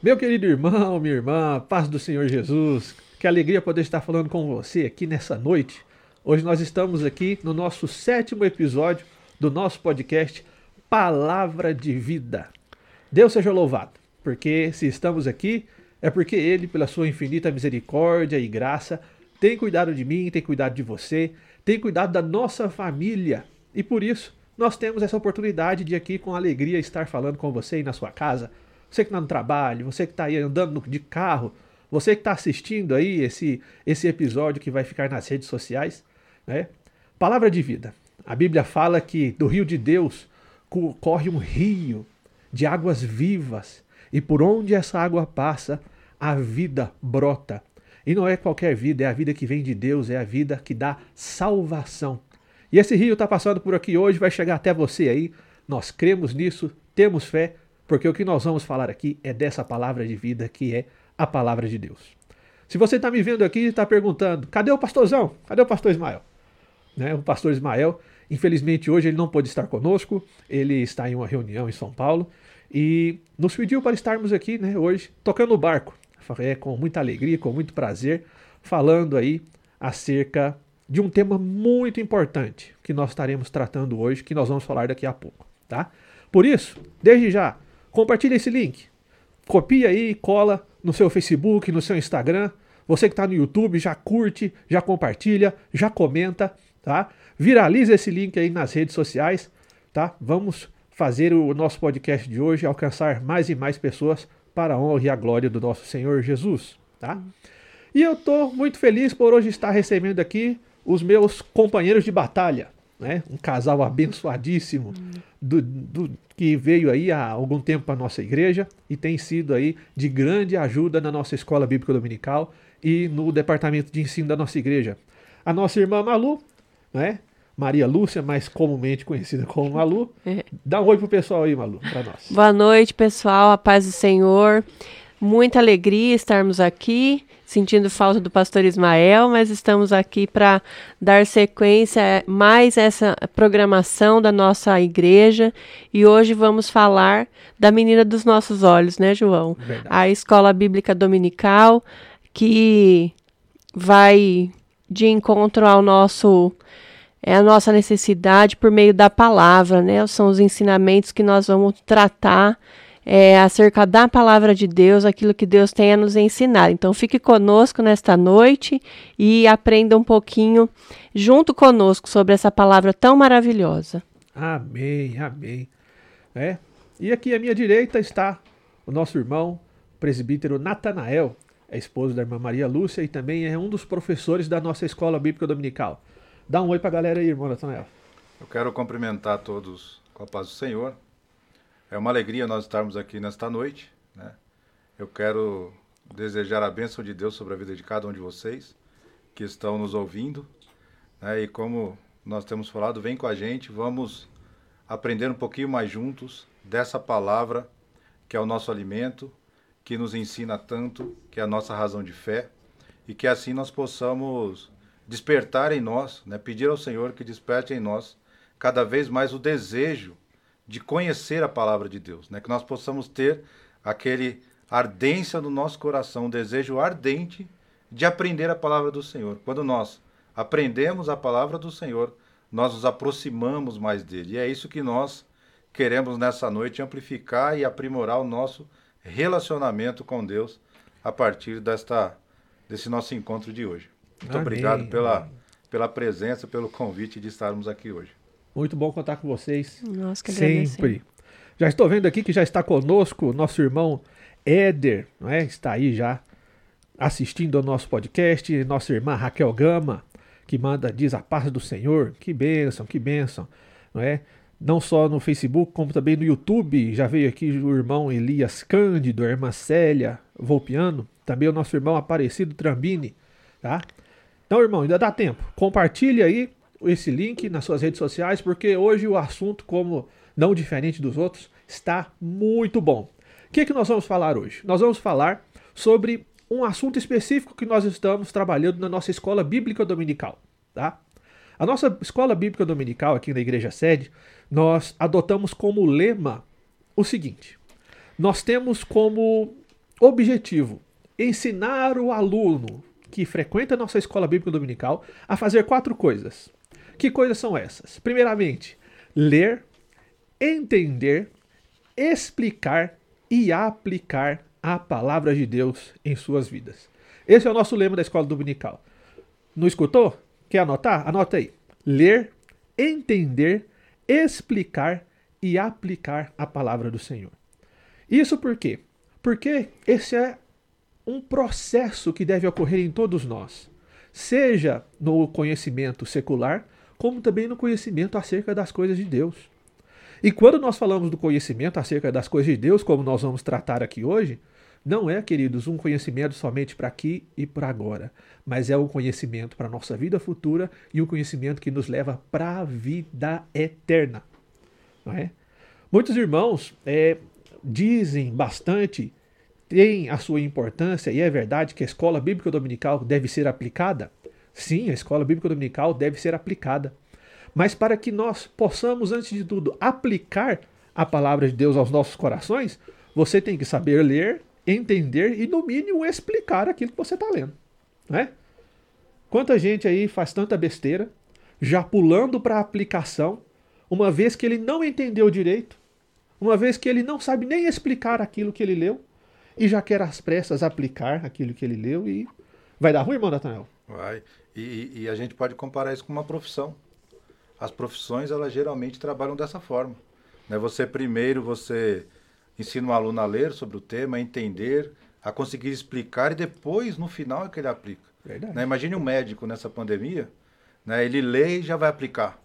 Meu querido irmão, minha irmã, paz do Senhor Jesus, que alegria poder estar falando com você aqui nessa noite. Hoje nós estamos aqui no nosso sétimo episódio do nosso podcast Palavra de Vida. Deus seja louvado, porque se estamos aqui é porque Ele, pela sua infinita misericórdia e graça, tem cuidado de mim, tem cuidado de você, tem cuidado da nossa família. E por isso nós temos essa oportunidade de aqui com alegria estar falando com você aí na sua casa. Você que está no trabalho, você que está aí andando de carro, você que está assistindo aí esse, esse episódio que vai ficar nas redes sociais, né? Palavra de vida. A Bíblia fala que do rio de Deus corre um rio de águas vivas e por onde essa água passa, a vida brota. E não é qualquer vida, é a vida que vem de Deus, é a vida que dá salvação. E esse rio está passando por aqui hoje, vai chegar até você aí. Nós cremos nisso, temos fé, porque o que nós vamos falar aqui é dessa palavra de vida que é a palavra de Deus. Se você está me vendo aqui e está perguntando, cadê o pastorzão? Cadê o pastor Ismael? Né, o pastor Ismael, infelizmente hoje ele não pôde estar conosco, ele está em uma reunião em São Paulo e nos pediu para estarmos aqui né, hoje tocando o barco. É, com muita alegria, com muito prazer, falando aí acerca de um tema muito importante que nós estaremos tratando hoje, que nós vamos falar daqui a pouco, tá? Por isso, desde já, compartilhe esse link. Copia aí, cola no seu Facebook, no seu Instagram. Você que está no YouTube, já curte, já compartilha, já comenta, tá? Viraliza esse link aí nas redes sociais, tá? Vamos fazer o nosso podcast de hoje alcançar mais e mais pessoas para a honra e a glória do nosso Senhor Jesus, tá? E eu estou muito feliz por hoje estar recebendo aqui os meus companheiros de batalha, né? Um casal abençoadíssimo do, do, que veio aí há algum tempo para a nossa igreja e tem sido aí de grande ajuda na nossa escola bíblica dominical e no departamento de ensino da nossa igreja. A nossa irmã Malu, né? Maria Lúcia, mais comumente conhecida como Malu. É. Dá um oi pro pessoal aí, Malu, para nós. Boa noite, pessoal. A paz do Senhor. Muita alegria estarmos aqui sentindo falta do pastor Ismael, mas estamos aqui para dar sequência a mais essa programação da nossa igreja e hoje vamos falar da menina dos nossos olhos, né, João? Verdade. A escola bíblica dominical que vai de encontro ao nosso é a nossa necessidade por meio da palavra, né? São os ensinamentos que nós vamos tratar é, acerca da palavra de Deus, aquilo que Deus tem a nos ensinar. Então, fique conosco nesta noite e aprenda um pouquinho junto conosco sobre essa palavra tão maravilhosa. Amém, amém. É. E aqui à minha direita está o nosso irmão, presbítero Natanael, é esposo da irmã Maria Lúcia e também é um dos professores da nossa escola bíblica dominical. Dá um oi para a galera aí, irmão Natanael. Eu quero cumprimentar todos com a paz do Senhor. É uma alegria nós estarmos aqui nesta noite. Né? Eu quero desejar a bênção de Deus sobre a vida de cada um de vocês que estão nos ouvindo. Né? E como nós temos falado, vem com a gente, vamos aprender um pouquinho mais juntos dessa palavra que é o nosso alimento, que nos ensina tanto, que é a nossa razão de fé, e que assim nós possamos despertar em nós, né? pedir ao Senhor que desperte em nós cada vez mais o desejo de conhecer a palavra de Deus, né? Que nós possamos ter aquele ardência no nosso coração, um desejo ardente de aprender a palavra do Senhor. Quando nós aprendemos a palavra do Senhor, nós nos aproximamos mais dele. E é isso que nós queremos nessa noite amplificar e aprimorar o nosso relacionamento com Deus a partir desta desse nosso encontro de hoje. Muito Amém. obrigado pela, pela presença, pelo convite de estarmos aqui hoje. Muito bom contar com vocês. Nós que Sempre. Já estou vendo aqui que já está conosco nosso irmão Éder, não é? Está aí já assistindo ao nosso podcast. Nossa irmã Raquel Gama, que manda, diz a paz do Senhor. Que bênção, que bênção, não é? Não só no Facebook, como também no YouTube. Já veio aqui o irmão Elias Cândido, a irmã Célia Volpiano, também o nosso irmão Aparecido Trambini, tá? Então, irmão, ainda dá tempo. Compartilhe aí esse link nas suas redes sociais, porque hoje o assunto, como não diferente dos outros, está muito bom. O que, é que nós vamos falar hoje? Nós vamos falar sobre um assunto específico que nós estamos trabalhando na nossa escola bíblica dominical. Tá? A nossa escola bíblica dominical aqui na igreja sede, nós adotamos como lema o seguinte: nós temos como objetivo ensinar o aluno que frequenta a nossa escola bíblica dominical a fazer quatro coisas. Que coisas são essas? Primeiramente, ler, entender, explicar e aplicar a palavra de Deus em suas vidas. Esse é o nosso lema da escola dominical. Não escutou? Quer anotar? Anota aí. Ler, entender, explicar e aplicar a palavra do Senhor. Isso por quê? Porque esse é um processo que deve ocorrer em todos nós, seja no conhecimento secular, como também no conhecimento acerca das coisas de Deus. E quando nós falamos do conhecimento acerca das coisas de Deus, como nós vamos tratar aqui hoje, não é, queridos, um conhecimento somente para aqui e para agora, mas é um conhecimento para a nossa vida futura e um conhecimento que nos leva para a vida eterna. Não é? Muitos irmãos é, dizem bastante tem a sua importância e é verdade que a escola bíblica dominical deve ser aplicada? Sim, a escola bíblica dominical deve ser aplicada. Mas para que nós possamos, antes de tudo, aplicar a palavra de Deus aos nossos corações, você tem que saber ler, entender e, no mínimo, explicar aquilo que você está lendo. Né? Quanta gente aí faz tanta besteira, já pulando para a aplicação, uma vez que ele não entendeu direito, uma vez que ele não sabe nem explicar aquilo que ele leu, e já quer às pressas aplicar aquilo que ele leu e vai dar ruim, irmão Nathanael? Vai. E, e, a gente pode comparar isso com uma profissão. As profissões, elas geralmente trabalham dessa forma. Né? Você primeiro, você ensina o aluno a ler sobre o tema, a entender, a conseguir explicar e depois, no final, é que ele aplica. Né? Imagine um médico nessa pandemia, né? ele lê e já vai aplicar.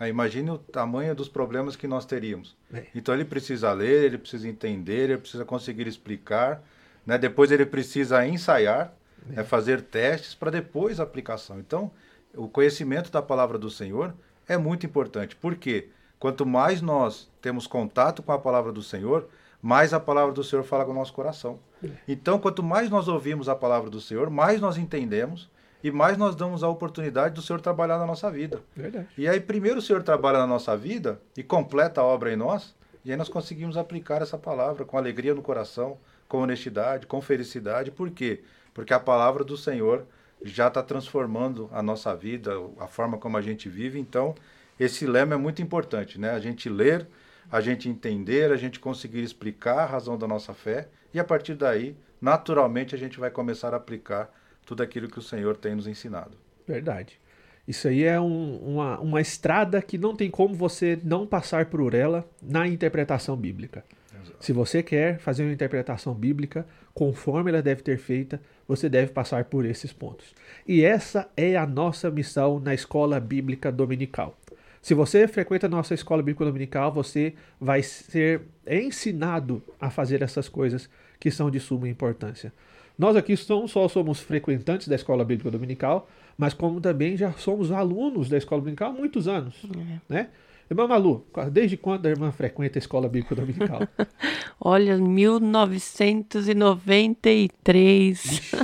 Imagine o tamanho dos problemas que nós teríamos. É. Então ele precisa ler, ele precisa entender, ele precisa conseguir explicar, né? depois ele precisa ensaiar, é. fazer testes para depois a aplicação. Então, o conhecimento da palavra do Senhor é muito importante. Por quê? Quanto mais nós temos contato com a palavra do Senhor, mais a palavra do Senhor fala com o nosso coração. Então, quanto mais nós ouvimos a palavra do Senhor, mais nós entendemos e mais nós damos a oportunidade do Senhor trabalhar na nossa vida. Verdade. E aí, primeiro o Senhor trabalha na nossa vida e completa a obra em nós, e aí nós conseguimos aplicar essa palavra com alegria no coração, com honestidade, com felicidade. Por quê? Porque a palavra do Senhor já está transformando a nossa vida, a forma como a gente vive. Então, esse lema é muito importante, né? A gente ler, a gente entender, a gente conseguir explicar a razão da nossa fé, e a partir daí, naturalmente, a gente vai começar a aplicar tudo aquilo que o Senhor tem nos ensinado. Verdade. Isso aí é um, uma, uma estrada que não tem como você não passar por ela na interpretação bíblica. Exato. Se você quer fazer uma interpretação bíblica conforme ela deve ter feita, você deve passar por esses pontos. E essa é a nossa missão na escola bíblica dominical. Se você frequenta a nossa escola bíblica dominical, você vai ser ensinado a fazer essas coisas que são de suma importância. Nós aqui não só somos frequentantes da Escola Bíblica Dominical, mas como também já somos alunos da Escola Dominical há muitos anos. É. Né? Irmã Malu, desde quando a irmã frequenta a Escola Bíblica Dominical? Olha, 1993.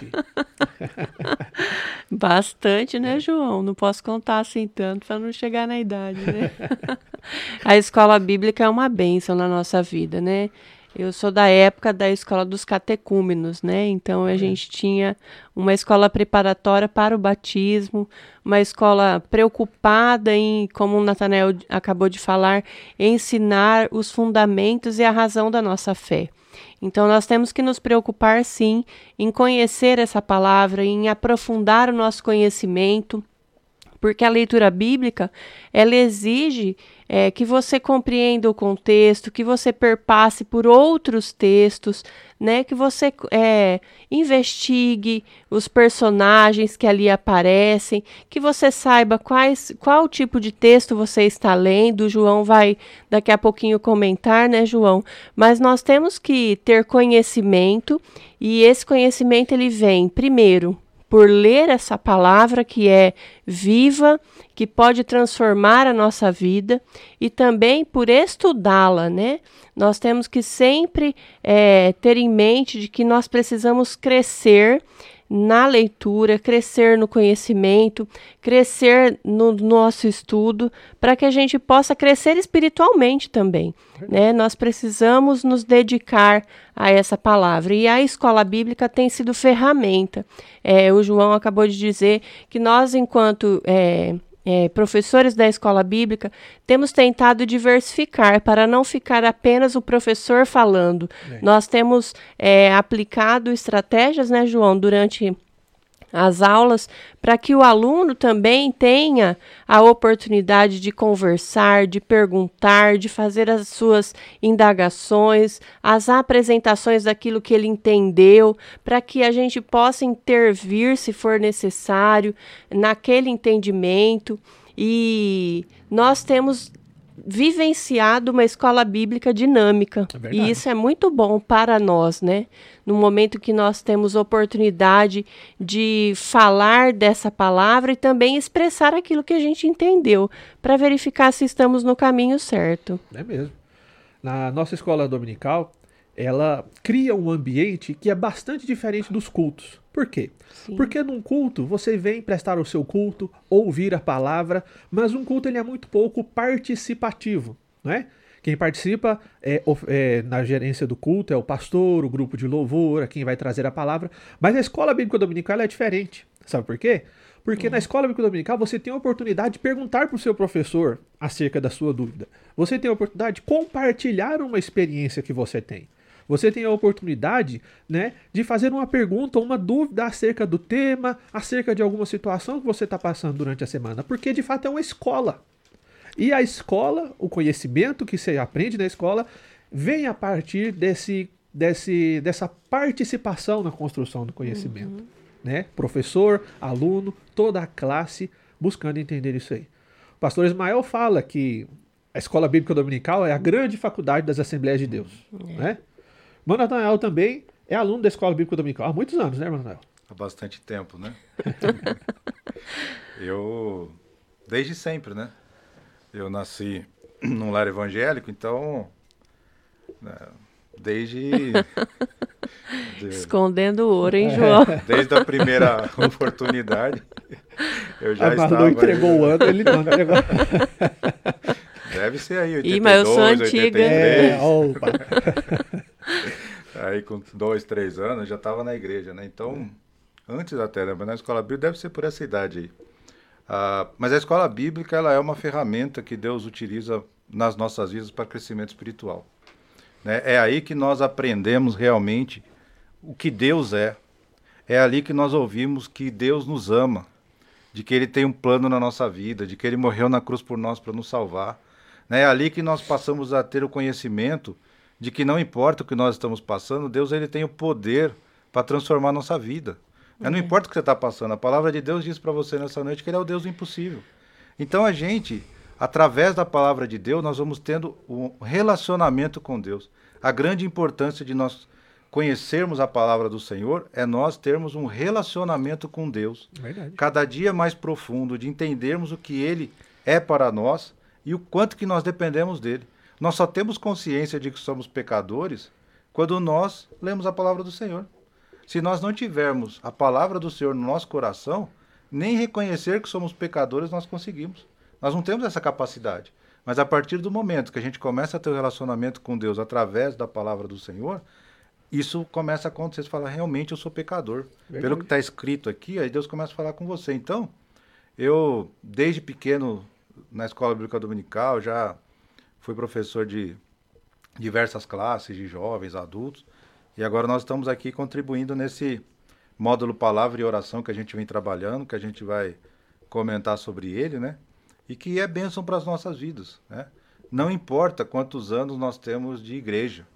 Bastante, né, João? Não posso contar assim tanto para não chegar na idade, né? a escola bíblica é uma bênção na nossa vida, né? Eu sou da época da escola dos catecúmenos, né? Então a é. gente tinha uma escola preparatória para o batismo, uma escola preocupada em, como o Nathanael acabou de falar, ensinar os fundamentos e a razão da nossa fé. Então nós temos que nos preocupar sim em conhecer essa palavra, em aprofundar o nosso conhecimento, porque a leitura bíblica ela exige é, que você compreenda o contexto, que você perpasse por outros textos, né, que você é, investigue os personagens que ali aparecem, que você saiba quais, qual tipo de texto você está lendo. O João vai daqui a pouquinho comentar, né, João? Mas nós temos que ter conhecimento e esse conhecimento ele vem primeiro por ler essa palavra que é viva, que pode transformar a nossa vida e também por estudá-la, né? Nós temos que sempre é, ter em mente de que nós precisamos crescer na leitura, crescer no conhecimento, crescer no nosso estudo, para que a gente possa crescer espiritualmente também. Né? Nós precisamos nos dedicar a essa palavra. E a escola bíblica tem sido ferramenta. É, o João acabou de dizer que nós, enquanto é, é, professores da escola bíblica, temos tentado diversificar para não ficar apenas o professor falando. É. Nós temos é, aplicado estratégias, né, João, durante as aulas para que o aluno também tenha a oportunidade de conversar, de perguntar, de fazer as suas indagações, as apresentações daquilo que ele entendeu, para que a gente possa intervir se for necessário naquele entendimento. E nós temos vivenciado uma escola bíblica dinâmica. É e isso é muito bom para nós, né? No momento que nós temos oportunidade de falar dessa palavra e também expressar aquilo que a gente entendeu, para verificar se estamos no caminho certo. É mesmo. Na nossa escola dominical, ela cria um ambiente que é bastante diferente dos cultos. Por quê? Sim. Porque num culto você vem prestar o seu culto, ouvir a palavra, mas um culto ele é muito pouco participativo, né? Quem participa é, é, na gerência do culto é o pastor, o grupo de louvor, é quem vai trazer a palavra. Mas a escola bíblica dominical é diferente. Sabe por quê? Porque uhum. na escola bíblica dominical você tem a oportunidade de perguntar para o seu professor acerca da sua dúvida. Você tem a oportunidade de compartilhar uma experiência que você tem. Você tem a oportunidade, né, de fazer uma pergunta, uma dúvida acerca do tema, acerca de alguma situação que você está passando durante a semana, porque de fato é uma escola. E a escola, o conhecimento que você aprende na escola, vem a partir desse, desse, dessa participação na construção do conhecimento. Uhum. Né? Professor, aluno, toda a classe buscando entender isso aí. O pastor Ismael fala que a escola bíblica dominical é a grande faculdade das Assembleias de Deus. É. Né? Mano Nathanael também é aluno da Escola Bíblica Dominical há muitos anos, né, Mano Há bastante tempo, né? eu, desde sempre, né? Eu nasci num lar evangélico, então, né, desde... De, Escondendo o ouro, hein, João? Desde a primeira oportunidade, eu já ah, estava... não entregou o ano, ele não entregou... Deve ser aí, 82, Ih, mas eu sou antiga. 83. É, opa. Com dois, três anos já estava na igreja, né? Então, antes até, né? Mas na escola bíblica deve ser por essa idade aí. Ah, mas a escola bíblica ela é uma ferramenta que Deus utiliza nas nossas vidas para crescimento espiritual. Né? É aí que nós aprendemos realmente o que Deus é. É ali que nós ouvimos que Deus nos ama, de que Ele tem um plano na nossa vida, de que Ele morreu na cruz por nós para nos salvar. Né? É ali que nós passamos a ter o conhecimento de que não importa o que nós estamos passando, Deus ele tem o poder para transformar a nossa vida. Uhum. Não importa o que você está passando, a palavra de Deus diz para você nessa noite que Ele é o Deus do impossível. Então a gente, através da palavra de Deus, nós vamos tendo um relacionamento com Deus. A grande importância de nós conhecermos a palavra do Senhor é nós termos um relacionamento com Deus. Verdade. Cada dia mais profundo, de entendermos o que Ele é para nós e o quanto que nós dependemos dele. Nós só temos consciência de que somos pecadores quando nós lemos a palavra do Senhor. Se nós não tivermos a palavra do Senhor no nosso coração, nem reconhecer que somos pecadores nós conseguimos. Nós não temos essa capacidade. Mas a partir do momento que a gente começa a ter um relacionamento com Deus através da palavra do Senhor, isso começa a acontecer. Você fala, realmente eu sou pecador. Verdade. Pelo que está escrito aqui, aí Deus começa a falar com você. Então, eu, desde pequeno, na escola bíblica dominical, já fui professor de diversas classes, de jovens, adultos, e agora nós estamos aqui contribuindo nesse módulo Palavra e Oração que a gente vem trabalhando, que a gente vai comentar sobre ele, né? E que é bênção para as nossas vidas, né? Não importa quantos anos nós temos de igreja,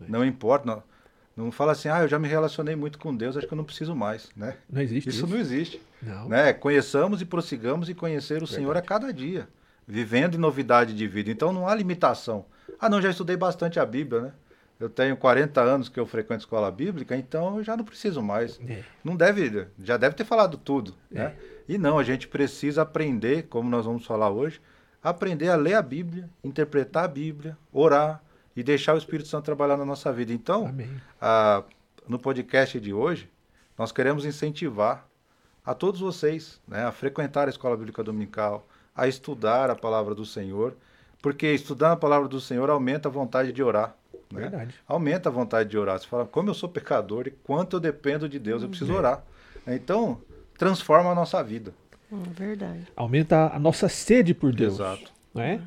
não importa, não, não fala assim, ah, eu já me relacionei muito com Deus, acho que eu não preciso mais, né? Não existe isso. Isso não existe. Não. Né? Conheçamos e prossigamos e conhecer o Verdade. Senhor a cada dia vivendo em novidade de vida. Então não há limitação. Ah, não, já estudei bastante a Bíblia, né? Eu tenho 40 anos que eu frequento escola bíblica, então eu já não preciso mais. É. Não deve, já deve ter falado tudo, é. né? E não, a gente precisa aprender, como nós vamos falar hoje, aprender a ler a Bíblia, interpretar a Bíblia, orar e deixar o Espírito Santo trabalhar na nossa vida. Então, a, no podcast de hoje, nós queremos incentivar a todos vocês né, a frequentar a escola bíblica dominical, a estudar a palavra do Senhor, porque estudando a palavra do Senhor aumenta a vontade de orar. Né? Verdade. Aumenta a vontade de orar. Você fala, como eu sou pecador e quanto eu dependo de Deus, eu preciso orar. Então, transforma a nossa vida. Hum, verdade. Aumenta a nossa sede por Deus. Exato. Né?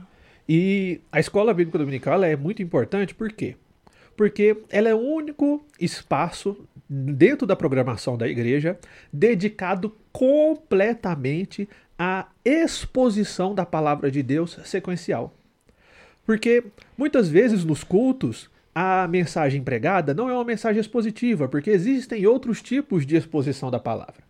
E a escola bíblica dominical é muito importante, por quê? Porque ela é o único espaço dentro da programação da igreja dedicado completamente à exposição da palavra de Deus sequencial. Porque muitas vezes nos cultos a mensagem pregada não é uma mensagem expositiva, porque existem outros tipos de exposição da palavra.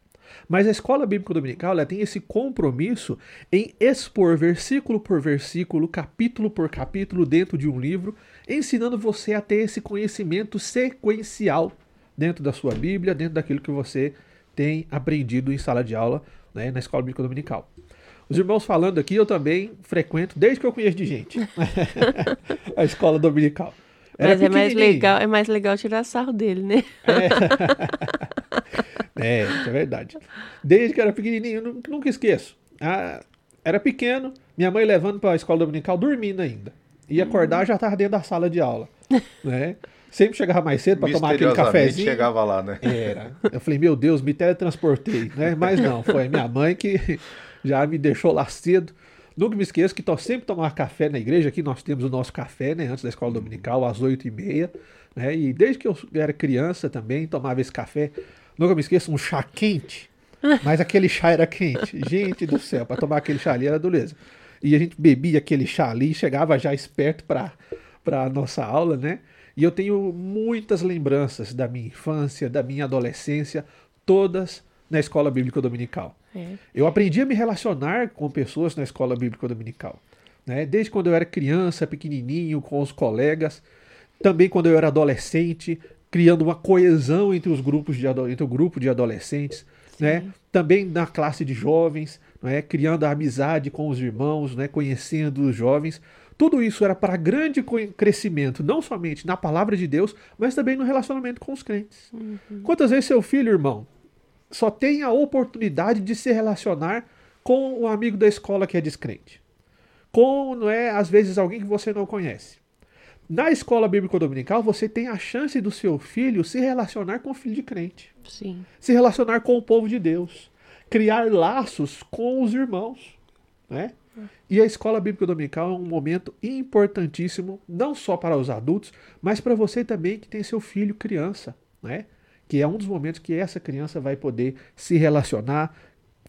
Mas a escola bíblica dominical ela tem esse compromisso em expor versículo por versículo, capítulo por capítulo dentro de um livro, ensinando você a ter esse conhecimento sequencial dentro da sua Bíblia, dentro daquilo que você tem aprendido em sala de aula né, na escola bíblica dominical. Os irmãos falando aqui, eu também frequento desde que eu conheço de gente a escola dominical. Era Mas é mais legal, é mais legal tirar sarro dele, né? É, é isso é verdade. Desde que era pequenininho, nunca esqueço. Ah, era pequeno, minha mãe levando para a escola dominical, dormindo ainda. Ia acordar, já estava dentro da sala de aula, né? Sempre chegava mais cedo para tomar aquele cafezinho. chegava lá, né? Era. Eu falei, meu Deus, me teletransportei, né? Mas não, foi minha mãe que já me deixou lá cedo. Nunca me esqueço que sempre tomar café na igreja. Aqui nós temos o nosso café, né? Antes da escola dominical, às oito e meia. Né? E desde que eu era criança também, tomava esse café. Nunca me esqueço, um chá quente. Mas aquele chá era quente. Gente do céu, para tomar aquele chá ali era dureza. E a gente bebia aquele chá ali, chegava já esperto para a nossa aula, né? E eu tenho muitas lembranças da minha infância, da minha adolescência, todas na escola bíblica dominical. É. Eu aprendi a me relacionar com pessoas na escola bíblica dominical. Né? Desde quando eu era criança, pequenininho, com os colegas, também quando eu era adolescente, criando uma coesão entre os grupos de entre o grupo de adolescentes, né? Também na classe de jovens, né? criando a amizade com os irmãos, né? conhecendo os jovens. Tudo isso era para grande crescimento, não somente na palavra de Deus, mas também no relacionamento com os crentes. Uhum. Quantas vezes seu filho, irmão, só tem a oportunidade de se relacionar com o um amigo da escola que é descrente. Com, não é, às vezes, alguém que você não conhece. Na escola bíblica dominical, você tem a chance do seu filho se relacionar com o filho de crente. Sim. Se relacionar com o povo de Deus. Criar laços com os irmãos. Né? E a escola bíblica dominical é um momento importantíssimo, não só para os adultos, mas para você também que tem seu filho criança. Né? que é um dos momentos que essa criança vai poder se relacionar,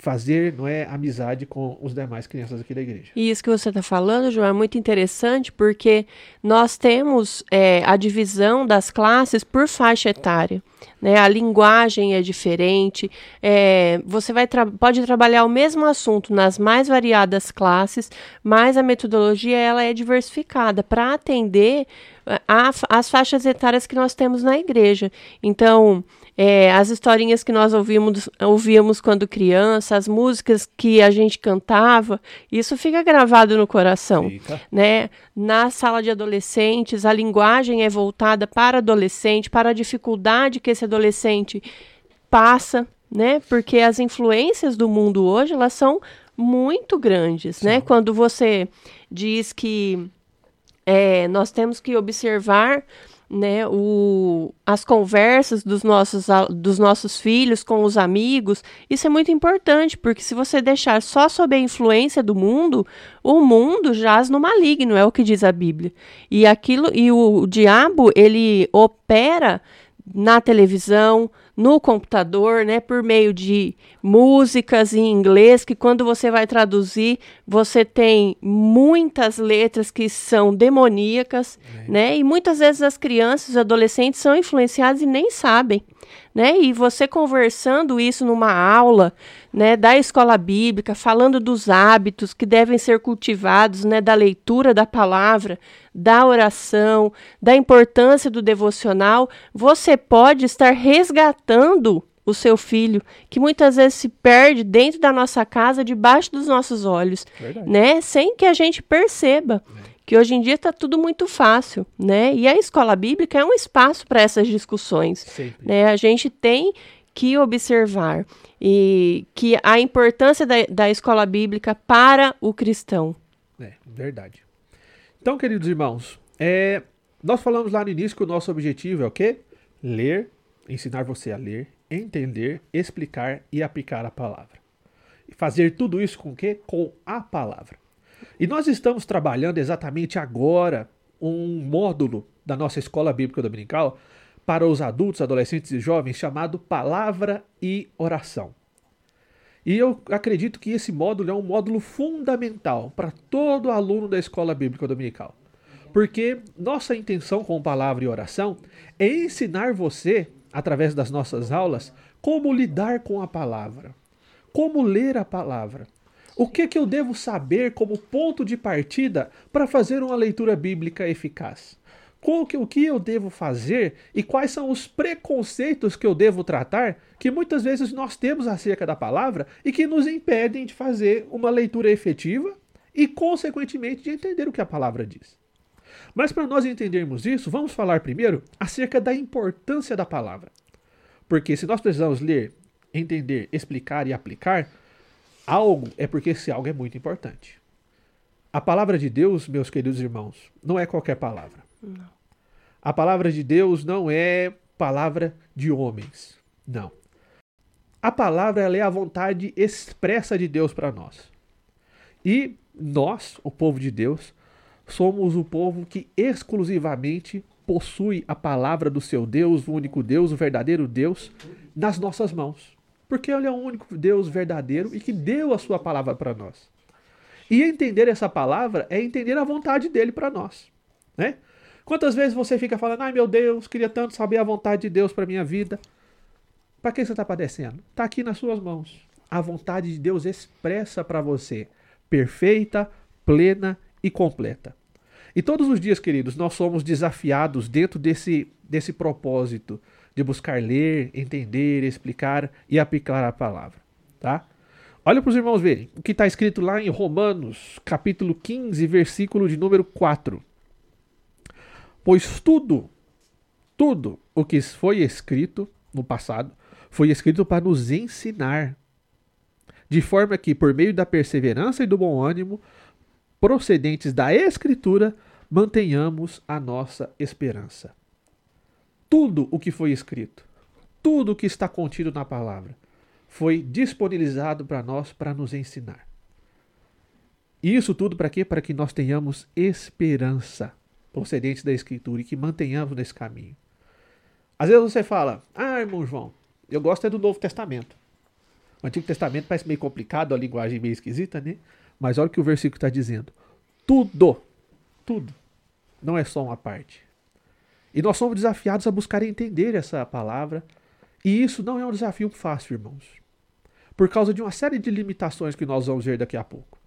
fazer não é amizade com os demais crianças aqui da igreja. E isso que você está falando, João, é muito interessante porque nós temos é, a divisão das classes por faixa etária. Né? A linguagem é diferente. É, você vai tra pode trabalhar o mesmo assunto nas mais variadas classes, mas a metodologia ela é diversificada para atender a, as faixas etárias que nós temos na igreja. Então, é, as historinhas que nós ouvimos, ouvíamos quando criança, as músicas que a gente cantava, isso fica gravado no coração. Fica. Né? Na sala de adolescentes, a linguagem é voltada para adolescente, para a dificuldade que esse adolescente passa, né? Porque as influências do mundo hoje, elas são muito grandes, né? Sim. né? Quando você diz que é, nós temos que observar né, o, as conversas dos nossos, dos nossos filhos com os amigos, isso é muito importante, porque se você deixar só sob a influência do mundo, o mundo jaz no maligno, é o que diz a Bíblia. E aquilo e o, o diabo, ele opera na televisão, no computador, né, por meio de músicas em inglês, que quando você vai traduzir, você tem muitas letras que são demoníacas, é. né? E muitas vezes as crianças, os adolescentes são influenciados e nem sabem né? E você conversando isso numa aula, né, da escola bíblica, falando dos hábitos que devem ser cultivados, né, da leitura da palavra, da oração, da importância do devocional, você pode estar resgatando o seu filho, que muitas vezes se perde dentro da nossa casa, debaixo dos nossos olhos, Verdade. né? Sem que a gente perceba. É que hoje em dia está tudo muito fácil, né? E a escola bíblica é um espaço para essas discussões, né? A gente tem que observar e que a importância da, da escola bíblica para o cristão. É, verdade. Então, queridos irmãos, é, nós falamos lá no início que o nosso objetivo é o quê? Ler, ensinar você a ler, entender, explicar e aplicar a palavra. E fazer tudo isso com o quê? Com a palavra. E nós estamos trabalhando exatamente agora um módulo da nossa escola bíblica dominical para os adultos, adolescentes e jovens chamado Palavra e Oração. E eu acredito que esse módulo é um módulo fundamental para todo aluno da escola bíblica dominical. Porque nossa intenção com palavra e oração é ensinar você, através das nossas aulas, como lidar com a palavra, como ler a palavra. O que, que eu devo saber como ponto de partida para fazer uma leitura bíblica eficaz? o que eu devo fazer e quais são os preconceitos que eu devo tratar que muitas vezes nós temos acerca da palavra e que nos impedem de fazer uma leitura efetiva e, consequentemente, de entender o que a palavra diz. Mas para nós entendermos isso, vamos falar primeiro acerca da importância da palavra. Porque se nós precisamos ler, entender, explicar e aplicar algo, é porque esse algo é muito importante. A palavra de Deus, meus queridos irmãos, não é qualquer palavra. Não. A palavra de Deus não é palavra de homens. Não. A palavra é a vontade expressa de Deus para nós. E nós, o povo de Deus, somos o povo que exclusivamente possui a palavra do seu Deus, o único Deus, o verdadeiro Deus, nas nossas mãos. Porque Ele é o único Deus verdadeiro e que deu a sua palavra para nós. E entender essa palavra é entender a vontade dele para nós. Né? Quantas vezes você fica falando, ai meu Deus, queria tanto saber a vontade de Deus para minha vida? Para que você está padecendo? Está aqui nas suas mãos. A vontade de Deus expressa para você, perfeita, plena e completa. E todos os dias, queridos, nós somos desafiados dentro desse, desse propósito de buscar ler, entender, explicar e aplicar a palavra. Tá? Olha para os irmãos verem o que está escrito lá em Romanos, capítulo 15, versículo de número 4. Pois tudo, tudo o que foi escrito no passado foi escrito para nos ensinar, de forma que, por meio da perseverança e do bom ânimo, procedentes da Escritura, mantenhamos a nossa esperança. Tudo o que foi escrito, tudo o que está contido na palavra, foi disponibilizado para nós para nos ensinar. Isso tudo para quê? Para que nós tenhamos esperança procedentes da Escritura e que mantenhamos nesse caminho. Às vezes você fala, ah, irmão João, eu gosto é do Novo Testamento. O Antigo Testamento parece meio complicado, a linguagem meio esquisita, né? Mas olha o que o versículo está dizendo. Tudo, tudo, não é só uma parte. E nós somos desafiados a buscar entender essa palavra. E isso não é um desafio fácil, irmãos. Por causa de uma série de limitações que nós vamos ver daqui a pouco.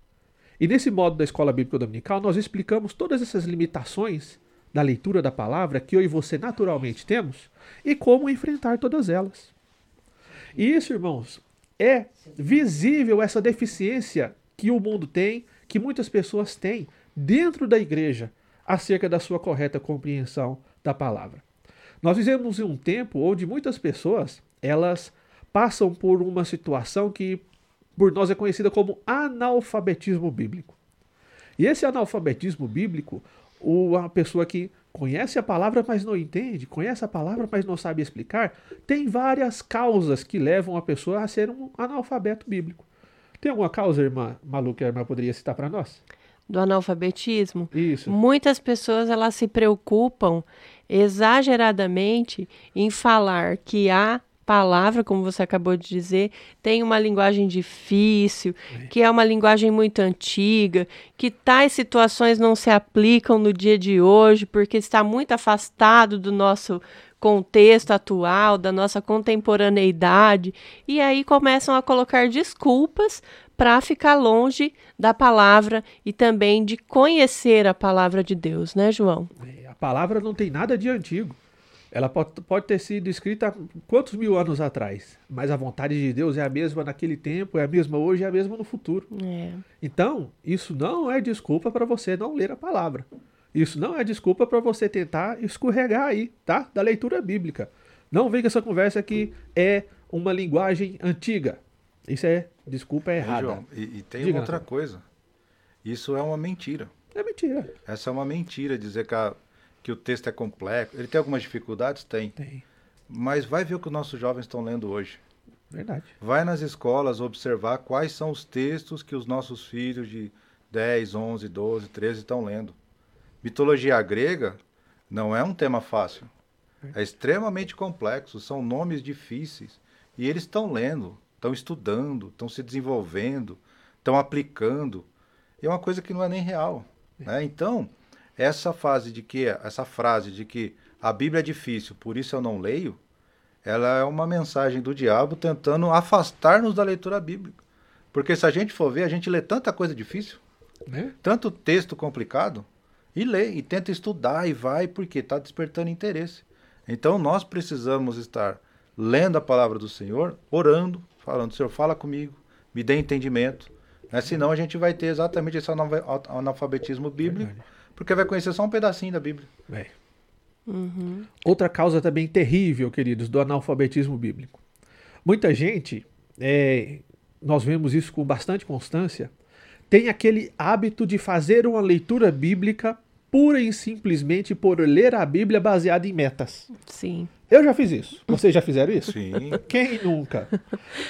E nesse modo da Escola Bíblica Dominical, nós explicamos todas essas limitações da leitura da palavra que eu e você naturalmente temos e como enfrentar todas elas. E isso, irmãos, é visível essa deficiência que o mundo tem, que muitas pessoas têm dentro da igreja acerca da sua correta compreensão da palavra. Nós vivemos em um tempo onde muitas pessoas, elas passam por uma situação que por nós é conhecida como analfabetismo bíblico. E esse analfabetismo bíblico, a pessoa que conhece a palavra, mas não entende, conhece a palavra, mas não sabe explicar, tem várias causas que levam a pessoa a ser um analfabeto bíblico. Tem alguma causa, irmã Malu, que a irmã poderia citar para nós? Do analfabetismo? Isso. Muitas pessoas elas se preocupam exageradamente em falar que há palavra, como você acabou de dizer, tem uma linguagem difícil, que é uma linguagem muito antiga, que tais situações não se aplicam no dia de hoje, porque está muito afastado do nosso contexto atual, da nossa contemporaneidade, e aí começam a colocar desculpas para ficar longe da palavra e também de conhecer a palavra de Deus, né, João? É, a palavra não tem nada de antigo. Ela pode, pode ter sido escrita quantos mil anos atrás, mas a vontade de Deus é a mesma naquele tempo, é a mesma hoje, é a mesma no futuro. É. Então, isso não é desculpa para você não ler a palavra. Isso não é desculpa para você tentar escorregar aí, tá? Da leitura bíblica. Não vem com essa conversa que é uma linguagem antiga. Isso é, desculpa, é errada. João, e, e, tem Diga, outra coisa. Isso é uma mentira. É mentira. Essa é uma mentira dizer que, a, que o texto é complexo. Ele tem algumas dificuldades? Tem. Tem. Mas vai ver o que os nossos jovens estão lendo hoje. Verdade. Vai nas escolas observar quais são os textos que os nossos filhos de 10, 11, 12, 13 estão lendo. Mitologia grega não é um tema fácil. É extremamente complexo, são nomes difíceis. E eles estão lendo, estão estudando, estão se desenvolvendo, estão aplicando. E é uma coisa que não é nem real. Né? Então, essa fase de que essa frase de que a Bíblia é difícil, por isso eu não leio, ela é uma mensagem do diabo tentando afastar-nos da leitura bíblica. Porque se a gente for ver, a gente lê tanta coisa difícil, né? tanto texto complicado, e lê, e tenta estudar, e vai, porque está despertando interesse. Então nós precisamos estar lendo a palavra do Senhor, orando, falando, Senhor, fala comigo, me dê entendimento. Né? Senão a gente vai ter exatamente esse analfabetismo bíblico, Verdade. porque vai conhecer só um pedacinho da Bíblia. É. Uhum. Outra causa também terrível, queridos, do analfabetismo bíblico. Muita gente, é, nós vemos isso com bastante constância, tem aquele hábito de fazer uma leitura bíblica pura e simplesmente por ler a Bíblia baseada em metas. Sim. Eu já fiz isso. Vocês já fizeram isso? Sim. Quem nunca?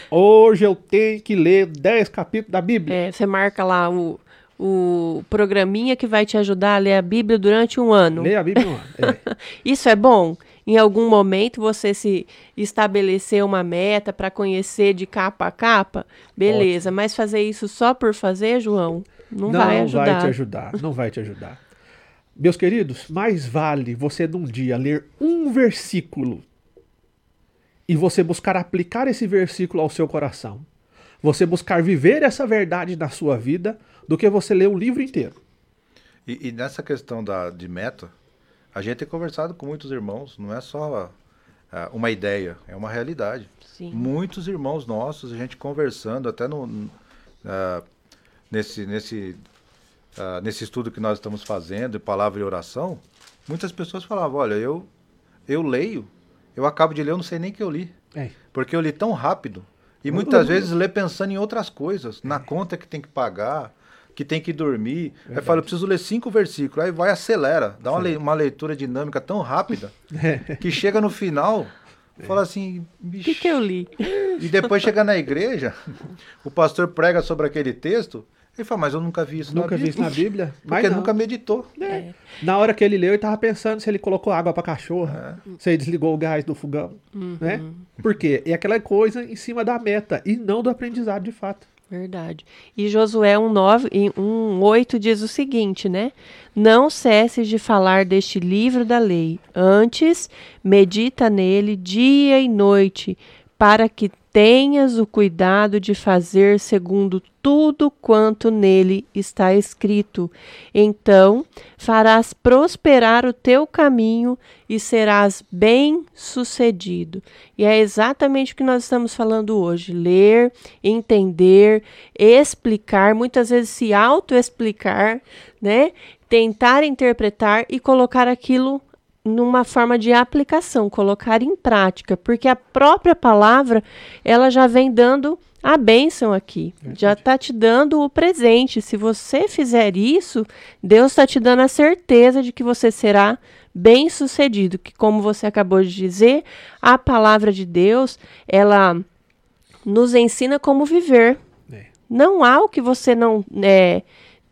Hoje eu tenho que ler 10 capítulos da Bíblia. É, você marca lá o, o programinha que vai te ajudar a ler a Bíblia durante um ano. Ler a Bíblia um ano. É. isso é bom? Em algum momento você se estabelecer uma meta para conhecer de capa a capa, beleza. Ótimo. Mas fazer isso só por fazer, João, não, não vai ajudar. Não vai te ajudar. Não vai te ajudar. Meus queridos, mais vale você num dia ler um versículo e você buscar aplicar esse versículo ao seu coração. Você buscar viver essa verdade na sua vida do que você ler um livro inteiro. E, e nessa questão da, de meta, a gente tem conversado com muitos irmãos, não é só uh, uma ideia, é uma realidade. Sim. Muitos irmãos nossos, a gente conversando até no, uh, nesse, nesse uh, nesse estudo que nós estamos fazendo, palavra e oração, muitas pessoas falavam, olha, eu, eu leio, eu acabo de ler, eu não sei nem que eu li. É. Porque eu li tão rápido. E muitas vezes lê pensando em outras coisas, na conta que tem que pagar, que tem que dormir. Verdade. Aí fala, eu preciso ler cinco versículos. Aí vai, acelera, dá uma, le uma leitura dinâmica tão rápida é. que chega no final, fala assim, o que, que eu li? E depois chega na igreja, o pastor prega sobre aquele texto, ele falou, mas eu nunca vi isso nunca na Bíblia. Nunca vi isso na Bíblia? Porque nunca meditou. É. É. Na hora que ele leu, ele estava pensando se ele colocou água para cachorro, é. se ele desligou o gás do fogão. Uhum. Né? Por quê? É aquela coisa em cima da meta e não do aprendizado de fato. Verdade. E Josué 1,9 e 1,8 diz o seguinte, né? Não cesses de falar deste livro da lei, antes medita nele dia e noite, para que tenhas o cuidado de fazer segundo tudo quanto nele está escrito. Então farás prosperar o teu caminho e serás bem-sucedido. E é exatamente o que nós estamos falando hoje: ler, entender, explicar, muitas vezes se auto-explicar, né? Tentar interpretar e colocar aquilo numa forma de aplicação, colocar em prática, porque a própria palavra ela já vem dando a bênção aqui, já está te dando o presente. Se você fizer isso, Deus está te dando a certeza de que você será bem sucedido. Que como você acabou de dizer, a palavra de Deus ela nos ensina como viver. É. Não há o que você não é,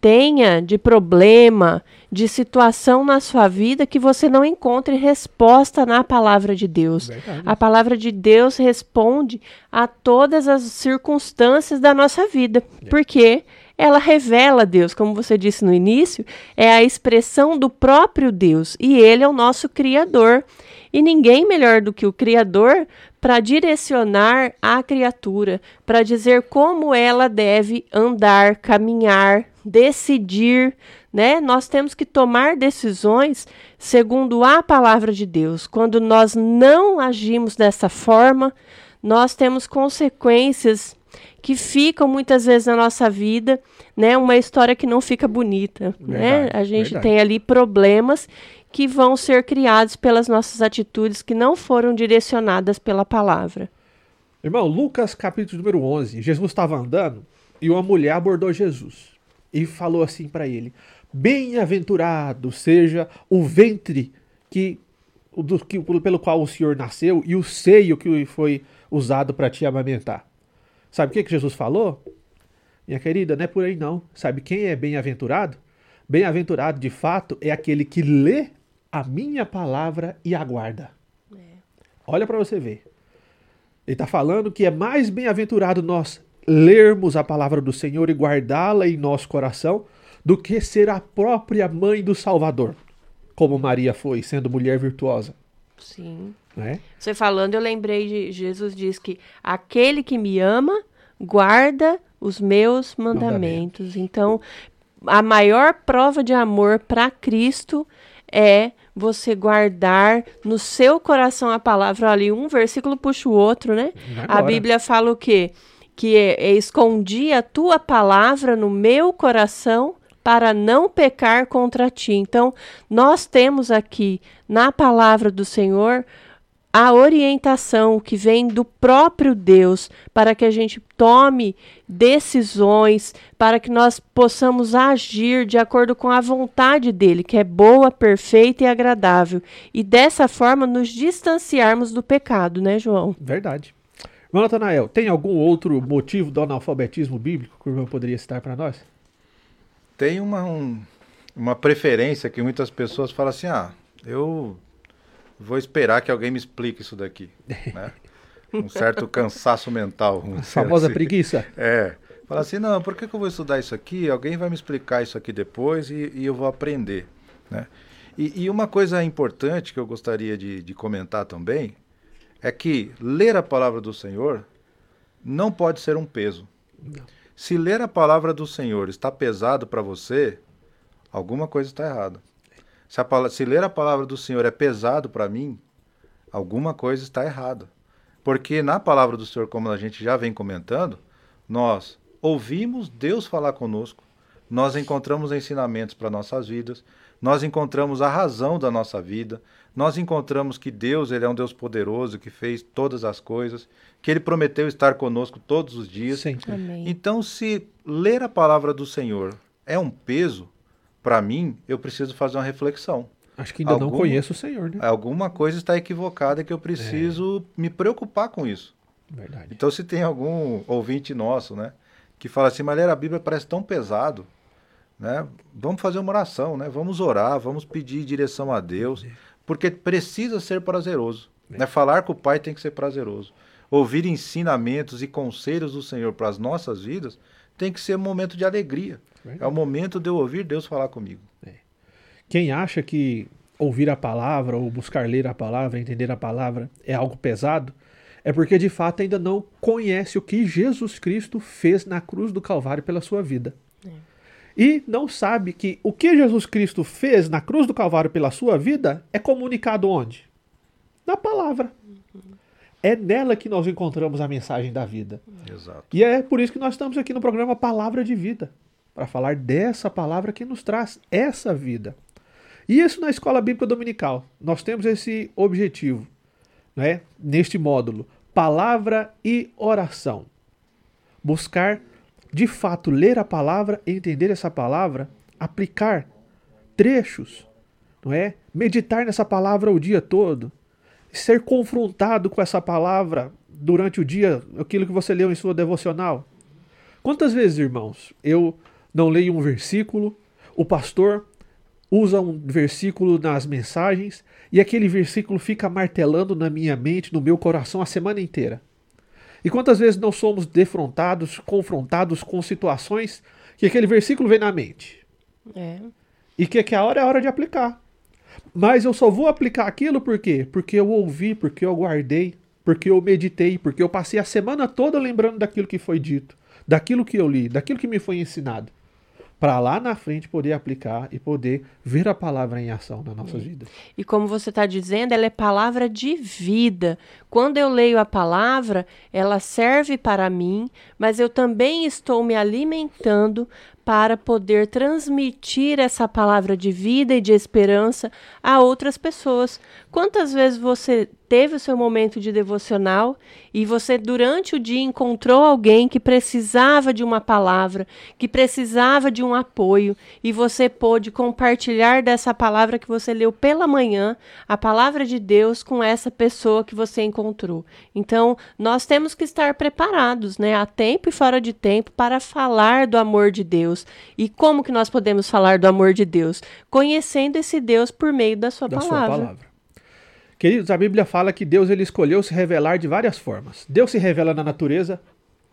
tenha de problema, de situação na sua vida que você não encontre resposta na palavra de Deus. Verdade. A palavra de Deus responde a todas as circunstâncias da nossa vida, é. porque ela revela Deus, como você disse no início, é a expressão do próprio Deus e ele é o nosso criador. E ninguém melhor do que o criador para direcionar a criatura, para dizer como ela deve andar, caminhar, decidir, né? Nós temos que tomar decisões segundo a palavra de Deus. Quando nós não agimos dessa forma, nós temos consequências que ficam muitas vezes na nossa vida, né? Uma história que não fica bonita, né? verdade, né? A gente verdade. tem ali problemas que vão ser criados pelas nossas atitudes que não foram direcionadas pela palavra. Irmão, Lucas capítulo número 11. Jesus estava andando e uma mulher abordou Jesus e falou assim para ele: Bem-aventurado seja o ventre que, do, que, pelo qual o Senhor nasceu e o seio que foi usado para te amamentar. Sabe o que, que Jesus falou? Minha querida, não é por aí não. Sabe quem é bem-aventurado? Bem-aventurado, de fato, é aquele que lê a minha palavra e aguarda. É. Olha para você ver. Ele está falando que é mais bem-aventurado nós lermos a palavra do Senhor e guardá-la em nosso coração do que ser a própria mãe do Salvador, como Maria foi, sendo mulher virtuosa. Sim. É? Você falando, eu lembrei de Jesus diz que aquele que me ama guarda os meus mandamentos. mandamentos. Então, a maior prova de amor para Cristo é você guardar no seu coração a palavra. Ali, um versículo puxa o outro, né? Agora. A Bíblia fala o quê? Que é, é, escondi a tua palavra no meu coração para não pecar contra ti. Então, nós temos aqui na palavra do Senhor a orientação que vem do próprio Deus para que a gente tome decisões, para que nós possamos agir de acordo com a vontade dele, que é boa, perfeita e agradável, e dessa forma nos distanciarmos do pecado, né, João? Verdade. Irmão Natanael, tem algum outro motivo do analfabetismo bíblico que o irmão poderia citar para nós? Tem uma, um, uma preferência que muitas pessoas falam assim: ah, eu vou esperar que alguém me explique isso daqui. Né? Um certo cansaço mental. A famosa assim. preguiça. É. Fala assim, não, por que, que, eu vou estudar isso aqui? Alguém vai me explicar isso aqui depois e, e eu vou aprender. Né? E, e, uma coisa importante que eu gostaria de, de comentar também é que ler a palavra do Senhor não pode ser um peso. Não. Se ler a palavra do Senhor está pesado para você, alguma coisa está errada. Se, a, se ler a palavra do Senhor é pesado para mim, alguma coisa está errada. Porque na palavra do Senhor, como a gente já vem comentando, nós ouvimos Deus falar conosco, nós encontramos ensinamentos para nossas vidas, nós encontramos a razão da nossa vida, nós encontramos que Deus ele é um Deus poderoso, que fez todas as coisas, que ele prometeu estar conosco todos os dias. Sim. Então, se ler a palavra do Senhor é um peso, para mim, eu preciso fazer uma reflexão. Acho que ainda alguma, não conheço o Senhor, né? Alguma coisa está equivocada que eu preciso é. me preocupar com isso. Verdade. Então, se tem algum ouvinte nosso, né, que fala assim, mas ler a Bíblia parece tão pesado, né? Vamos fazer uma oração, né? Vamos orar, vamos pedir direção a Deus, porque precisa ser prazeroso. É. Né? Falar com o Pai tem que ser prazeroso. Ouvir ensinamentos e conselhos do Senhor para as nossas vidas tem que ser um momento de alegria. É o momento de eu ouvir Deus falar comigo. É. Quem acha que ouvir a palavra ou buscar ler a palavra, entender a palavra é algo pesado, é porque de fato ainda não conhece o que Jesus Cristo fez na cruz do Calvário pela sua vida. E não sabe que o que Jesus Cristo fez na cruz do Calvário pela sua vida é comunicado onde? Na palavra. É nela que nós encontramos a mensagem da vida. Exato. E é por isso que nós estamos aqui no programa Palavra de Vida para falar dessa palavra que nos traz essa vida. E isso na escola bíblica dominical. Nós temos esse objetivo, né? neste módulo: palavra e oração. Buscar, de fato, ler a palavra, entender essa palavra, aplicar trechos, não é? Meditar nessa palavra o dia todo, ser confrontado com essa palavra durante o dia, aquilo que você leu em sua devocional. Quantas vezes, irmãos, eu não leio um versículo, o pastor usa um versículo nas mensagens e aquele versículo fica martelando na minha mente, no meu coração a semana inteira. E quantas vezes não somos defrontados, confrontados com situações que aquele versículo vem na mente? É. E que, que a hora é a hora de aplicar. Mas eu só vou aplicar aquilo por quê? Porque eu ouvi, porque eu guardei, porque eu meditei, porque eu passei a semana toda lembrando daquilo que foi dito, daquilo que eu li, daquilo que me foi ensinado para lá na frente poder aplicar e poder ver a palavra em ação nas nossas vidas. E como você está dizendo, ela é palavra de vida. Quando eu leio a palavra, ela serve para mim, mas eu também estou me alimentando para poder transmitir essa palavra de vida e de esperança a outras pessoas. Quantas vezes você teve o seu momento de devocional e você, durante o dia, encontrou alguém que precisava de uma palavra, que precisava de um apoio, e você pôde compartilhar dessa palavra que você leu pela manhã, a palavra de Deus, com essa pessoa que você encontrou. Então, nós temos que estar preparados, né, a tempo e fora de tempo, para falar do amor de Deus. E como que nós podemos falar do amor de Deus? Conhecendo esse Deus por meio da sua da palavra. Sua palavra. Queridos, a Bíblia fala que Deus ele escolheu se revelar de várias formas. Deus se revela na natureza,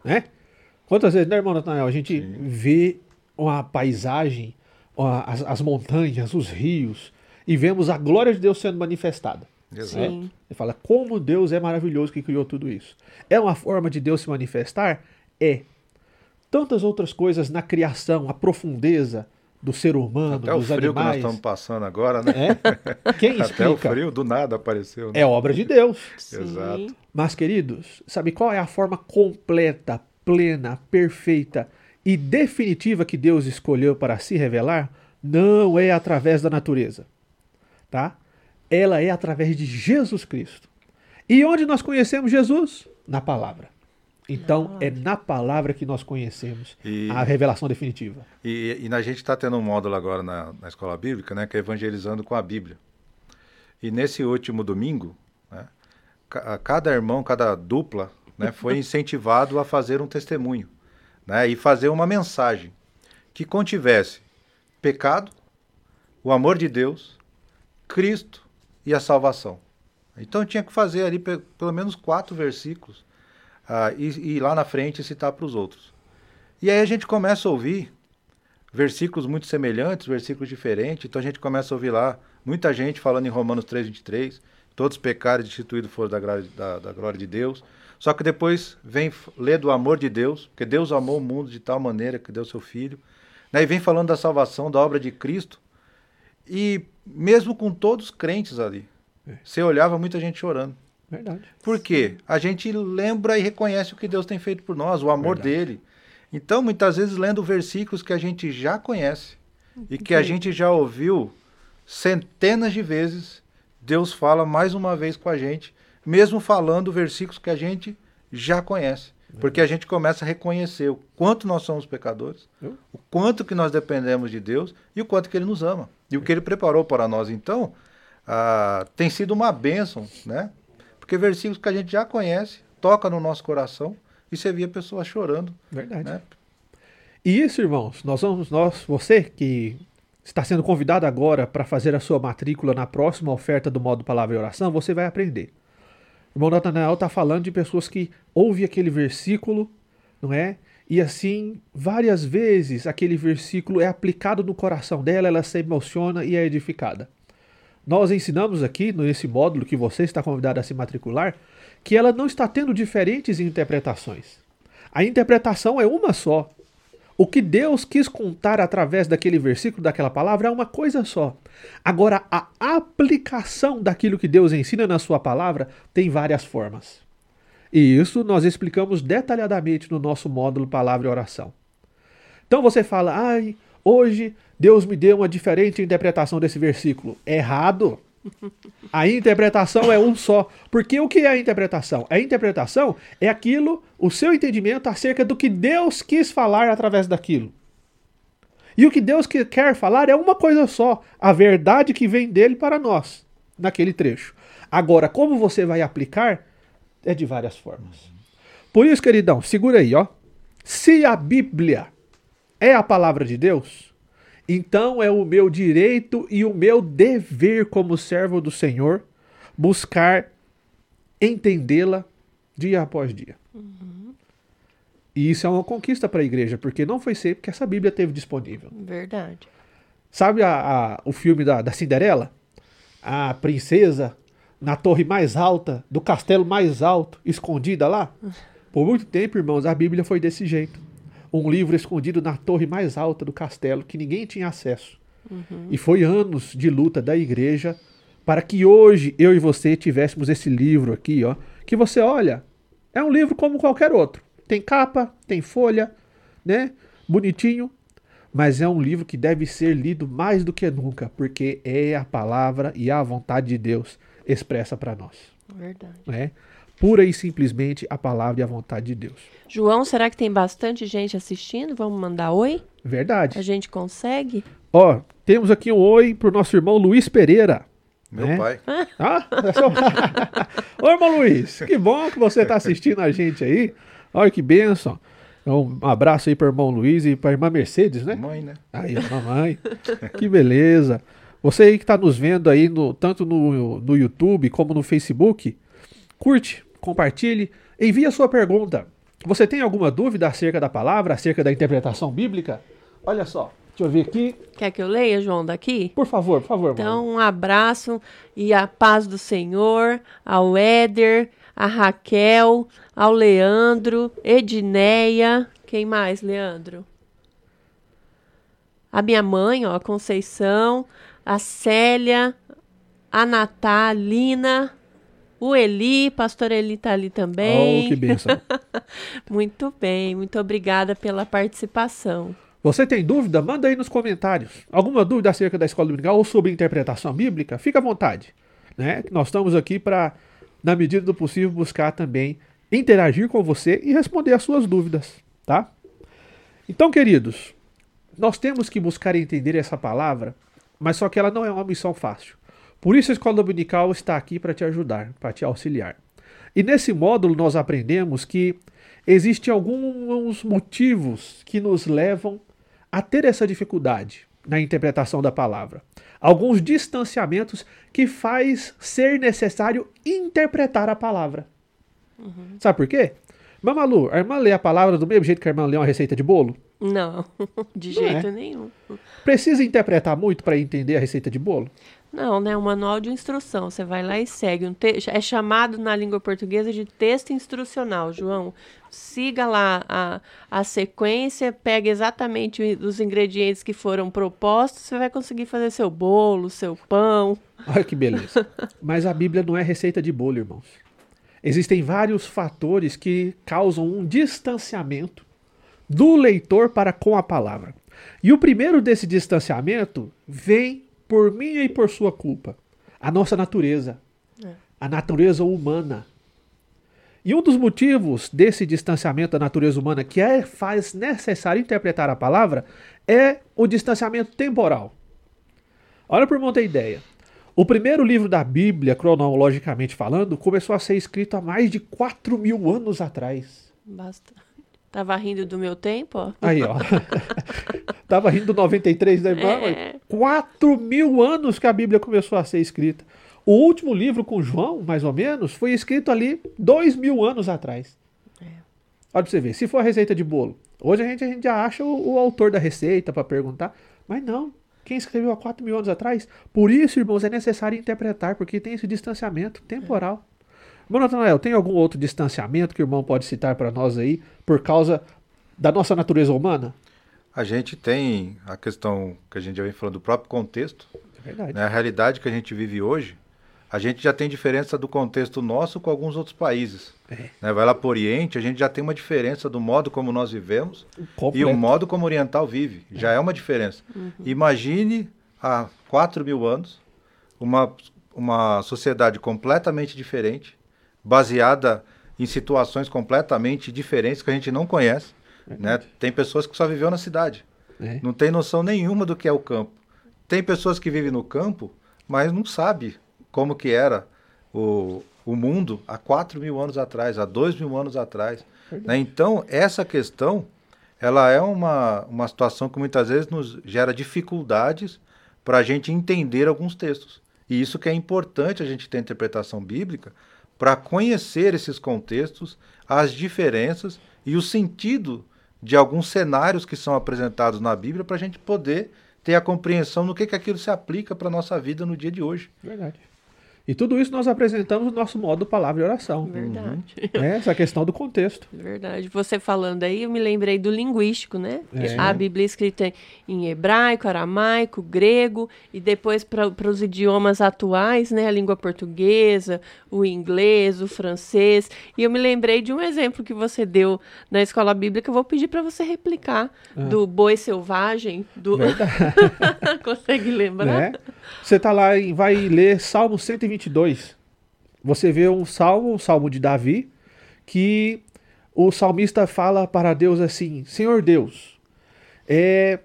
né? Quantas vezes, né, irmão Natanael, a gente Sim. vê uma paisagem, as, as, montanhas, os rios, e vemos a glória de Deus sendo manifestada. Exato. Né? Ele fala como Deus é maravilhoso que criou tudo isso. É uma forma de Deus se manifestar? É. Tantas outras coisas na criação, a profundeza, do ser humano, Até dos o frio animais. que nós estamos passando agora, né? É? Quem explica? Até o frio do nada apareceu. Né? É obra de Deus. Exato. Mas, queridos, sabe qual é a forma completa, plena, perfeita e definitiva que Deus escolheu para se revelar? Não é através da natureza, tá? Ela é através de Jesus Cristo. E onde nós conhecemos Jesus? Na palavra. Então, é na palavra que nós conhecemos e, a revelação definitiva. E, e a gente está tendo um módulo agora na, na, escola bíblica, né, que é evangelizando com a Bíblia. E nesse último domingo, né, cada irmão, cada dupla, né, foi incentivado a fazer um testemunho né, e fazer uma mensagem que contivesse pecado, o amor de Deus, Cristo e a salvação. Então tinha que fazer ali pelo menos quatro versículos ah, e, e lá na frente citar para os outros. E aí a gente começa a ouvir versículos muito semelhantes, versículos diferentes. Então a gente começa a ouvir lá muita gente falando em Romanos 3,23, todos pecaram e destituídos foram da, da, da, glória de Deus. Só que depois vem ler do amor de Deus, porque Deus amou o mundo de tal maneira que deu seu Filho. Né? E vem falando da salvação, da obra de Cristo. E mesmo com todos crentes ali, é. você olhava muita gente chorando. Verdade. Por quê? A gente lembra e reconhece o que Deus tem feito por nós, o amor Verdade. dele. Então, muitas vezes, lendo versículos que a gente já conhece e que a gente já ouviu centenas de vezes, Deus fala mais uma vez com a gente, mesmo falando versículos que a gente já conhece. Porque a gente começa a reconhecer o quanto nós somos pecadores, o quanto que nós dependemos de Deus e o quanto que Ele nos ama. E o que Ele preparou para nós. Então, ah, tem sido uma bênção, né? Porque versículos que a gente já conhece, toca no nosso coração e você via pessoas chorando. Verdade. Né? E isso, irmãos, nós vamos, nós, você que está sendo convidado agora para fazer a sua matrícula na próxima oferta do modo palavra e oração, você vai aprender. O irmão Natanael está falando de pessoas que ouvem aquele versículo, não é? E assim, várias vezes aquele versículo é aplicado no coração dela, ela se emociona e é edificada. Nós ensinamos aqui, nesse módulo que você está convidado a se matricular, que ela não está tendo diferentes interpretações. A interpretação é uma só. O que Deus quis contar através daquele versículo, daquela palavra, é uma coisa só. Agora, a aplicação daquilo que Deus ensina na sua palavra tem várias formas. E isso nós explicamos detalhadamente no nosso módulo Palavra e Oração. Então você fala, ai, hoje Deus me deu uma diferente interpretação desse versículo. Errado. A interpretação é um só. Porque o que é a interpretação? A interpretação é aquilo, o seu entendimento acerca do que Deus quis falar através daquilo. E o que Deus quer falar é uma coisa só: a verdade que vem dele para nós, naquele trecho. Agora, como você vai aplicar, é de várias formas. Por isso, queridão, segura aí, ó. Se a Bíblia é a palavra de Deus, então é o meu direito e o meu dever como servo do Senhor buscar entendê-la dia após dia. Uhum. E isso é uma conquista para a igreja, porque não foi sempre que essa Bíblia teve disponível. Verdade. Sabe a, a, o filme da, da Cinderela? A princesa na torre mais alta, do castelo mais alto, escondida lá? Por muito tempo, irmãos, a Bíblia foi desse jeito um livro escondido na torre mais alta do castelo que ninguém tinha acesso. Uhum. E foi anos de luta da igreja para que hoje eu e você tivéssemos esse livro aqui, ó, que você olha, é um livro como qualquer outro. Tem capa, tem folha, né? Bonitinho. mas é um livro que deve ser lido mais do que nunca, porque é a palavra e a vontade de Deus expressa para nós. Verdade. Né? Pura e simplesmente a palavra e a vontade de Deus. João, será que tem bastante gente assistindo? Vamos mandar oi? Verdade. A gente consegue? Ó, temos aqui um oi pro nosso irmão Luiz Pereira. Meu né? pai. Ah, é só... Ô, irmão Luiz, que bom que você está assistindo a gente aí. Olha que bênção. Um abraço aí para o irmão Luiz e para a irmã Mercedes, né? Mãe, né? Aí, a mamãe. que beleza. Você aí que está nos vendo aí, no, tanto no, no YouTube como no Facebook, curte, compartilhe, envie a sua pergunta. Você tem alguma dúvida acerca da palavra, acerca da interpretação bíblica? Olha só, deixa eu ver aqui. Quer que eu leia, João, daqui? Por favor, por favor. Então, um abraço e a paz do Senhor ao Éder, a Raquel, ao Leandro, Edneia. Quem mais, Leandro? A minha mãe, ó, a Conceição, a Célia, a Natalina, o Eli, pastor Eli tá ali também. Oh, que bênção. muito bem, muito obrigada pela participação. Você tem dúvida? Manda aí nos comentários. Alguma dúvida acerca da escola dominical ou sobre interpretação bíblica? Fica à vontade. Né? Nós estamos aqui para, na medida do possível, buscar também interagir com você e responder as suas dúvidas, tá? Então, queridos, nós temos que buscar entender essa palavra, mas só que ela não é uma missão fácil. Por isso a escola dominical está aqui para te ajudar, para te auxiliar. E nesse módulo nós aprendemos que existem alguns motivos que nos levam a ter essa dificuldade na interpretação da palavra. Alguns distanciamentos que faz ser necessário interpretar a palavra. Uhum. Sabe por quê? Mamalu, a irmã lê a palavra do mesmo jeito que a irmã lê uma receita de bolo? Não, de Não jeito é. nenhum. Precisa interpretar muito para entender a receita de bolo? Não, né? Um manual de instrução. Você vai lá e segue. Um te... É chamado na língua portuguesa de texto instrucional, João. Siga lá a, a sequência, pega exatamente os ingredientes que foram propostos, você vai conseguir fazer seu bolo, seu pão. Olha que beleza. Mas a Bíblia não é receita de bolo, irmãos. Existem vários fatores que causam um distanciamento do leitor para com a palavra. E o primeiro desse distanciamento vem por minha e por sua culpa. A nossa natureza. É. A natureza humana. E um dos motivos desse distanciamento da natureza humana que é, faz necessário interpretar a palavra é o distanciamento temporal. Olha por monta ideia. O primeiro livro da Bíblia, cronologicamente falando, começou a ser escrito há mais de 4 mil anos atrás. Basta. Tava rindo do meu tempo, ó. Aí, ó. Tava rindo do 93 da irmã. É. 4 mil anos que a Bíblia começou a ser escrita. O último livro com João, mais ou menos, foi escrito ali 2 mil anos atrás. É. Olha pra você ver. Se for a receita de bolo, hoje a gente, a gente já acha o, o autor da receita para perguntar. Mas não. Quem escreveu há 4 mil anos atrás? Por isso, irmãos, é necessário interpretar, porque tem esse distanciamento temporal. Irmão Natanael, tem algum outro distanciamento que o irmão pode citar para nós aí, por causa da nossa natureza humana? A gente tem a questão que a gente já vem falando do próprio contexto. É verdade. Né? A realidade que a gente vive hoje, a gente já tem diferença do contexto nosso com alguns outros países. É. Né? Vai lá para o Oriente, a gente já tem uma diferença do modo como nós vivemos Completo. e o modo como o oriental vive. É. Já é uma diferença. Uhum. Imagine há 4 mil anos uma, uma sociedade completamente diferente, baseada em situações completamente diferentes que a gente não conhece. Né? Tem pessoas que só viveu na cidade, é. não tem noção nenhuma do que é o campo. Tem pessoas que vivem no campo, mas não sabe como que era o, o mundo há 4 mil anos atrás, há 2 mil anos atrás. Né? Então, essa questão, ela é uma, uma situação que muitas vezes nos gera dificuldades para a gente entender alguns textos. E isso que é importante a gente ter interpretação bíblica, para conhecer esses contextos, as diferenças e o sentido de alguns cenários que são apresentados na Bíblia para a gente poder ter a compreensão no que, que aquilo se aplica para a nossa vida no dia de hoje. Verdade. E tudo isso nós apresentamos no nosso modo palavra e oração. Verdade. Né? Essa questão do contexto. Verdade. Você falando aí, eu me lembrei do linguístico, né? É. A Bíblia é escrita em hebraico, aramaico, grego e depois para os idiomas atuais, né? A língua portuguesa, o inglês, o francês. E eu me lembrei de um exemplo que você deu na escola bíblica. Eu vou pedir para você replicar do boi selvagem. Do... Consegue lembrar? né? Você tá lá e vai ler Salmo 122. Você vê um salmo, um salmo de Davi, que o salmista fala para Deus assim: Senhor Deus, é,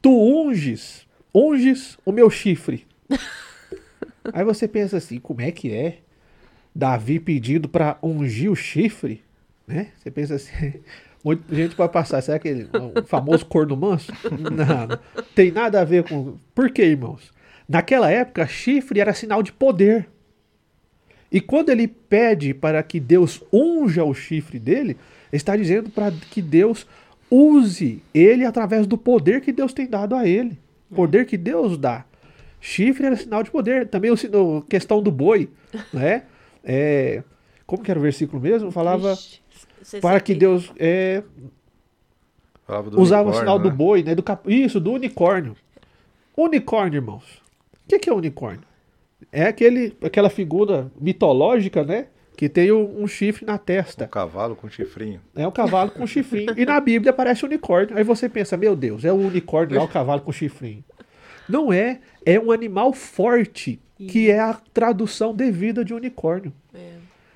tu unges, unges o meu chifre. Aí você pensa assim: como é que é? Davi pedindo para ungir o chifre? Né? Você pensa assim. Muita gente pode passar, será que ele, o famoso corno manso? Não, não tem nada a ver com. Por quê, irmãos? Naquela época, chifre era sinal de poder. E quando ele pede para que Deus unja o chifre dele, ele está dizendo para que Deus use ele através do poder que Deus tem dado a ele. Poder que Deus dá. Chifre era sinal de poder. Também o sino- a questão do boi, né? É, como que era o versículo mesmo? Falava Ixi, para que Deus é, Falava do usava o sinal do né? boi, né? Do cap... Isso, do unicórnio. Unicórnio, irmãos. O que, que é unicórnio? É aquele, aquela figura mitológica, né? Que tem um, um chifre na Um testa. cavalo com chifrinho. É um cavalo com chifrinho. E na Bíblia aparece unicórnio. Aí você pensa, meu Deus, é o unicórnio lá, o cavalo com chifrinho. Não é, é um animal forte, que é a tradução devida de unicórnio. É.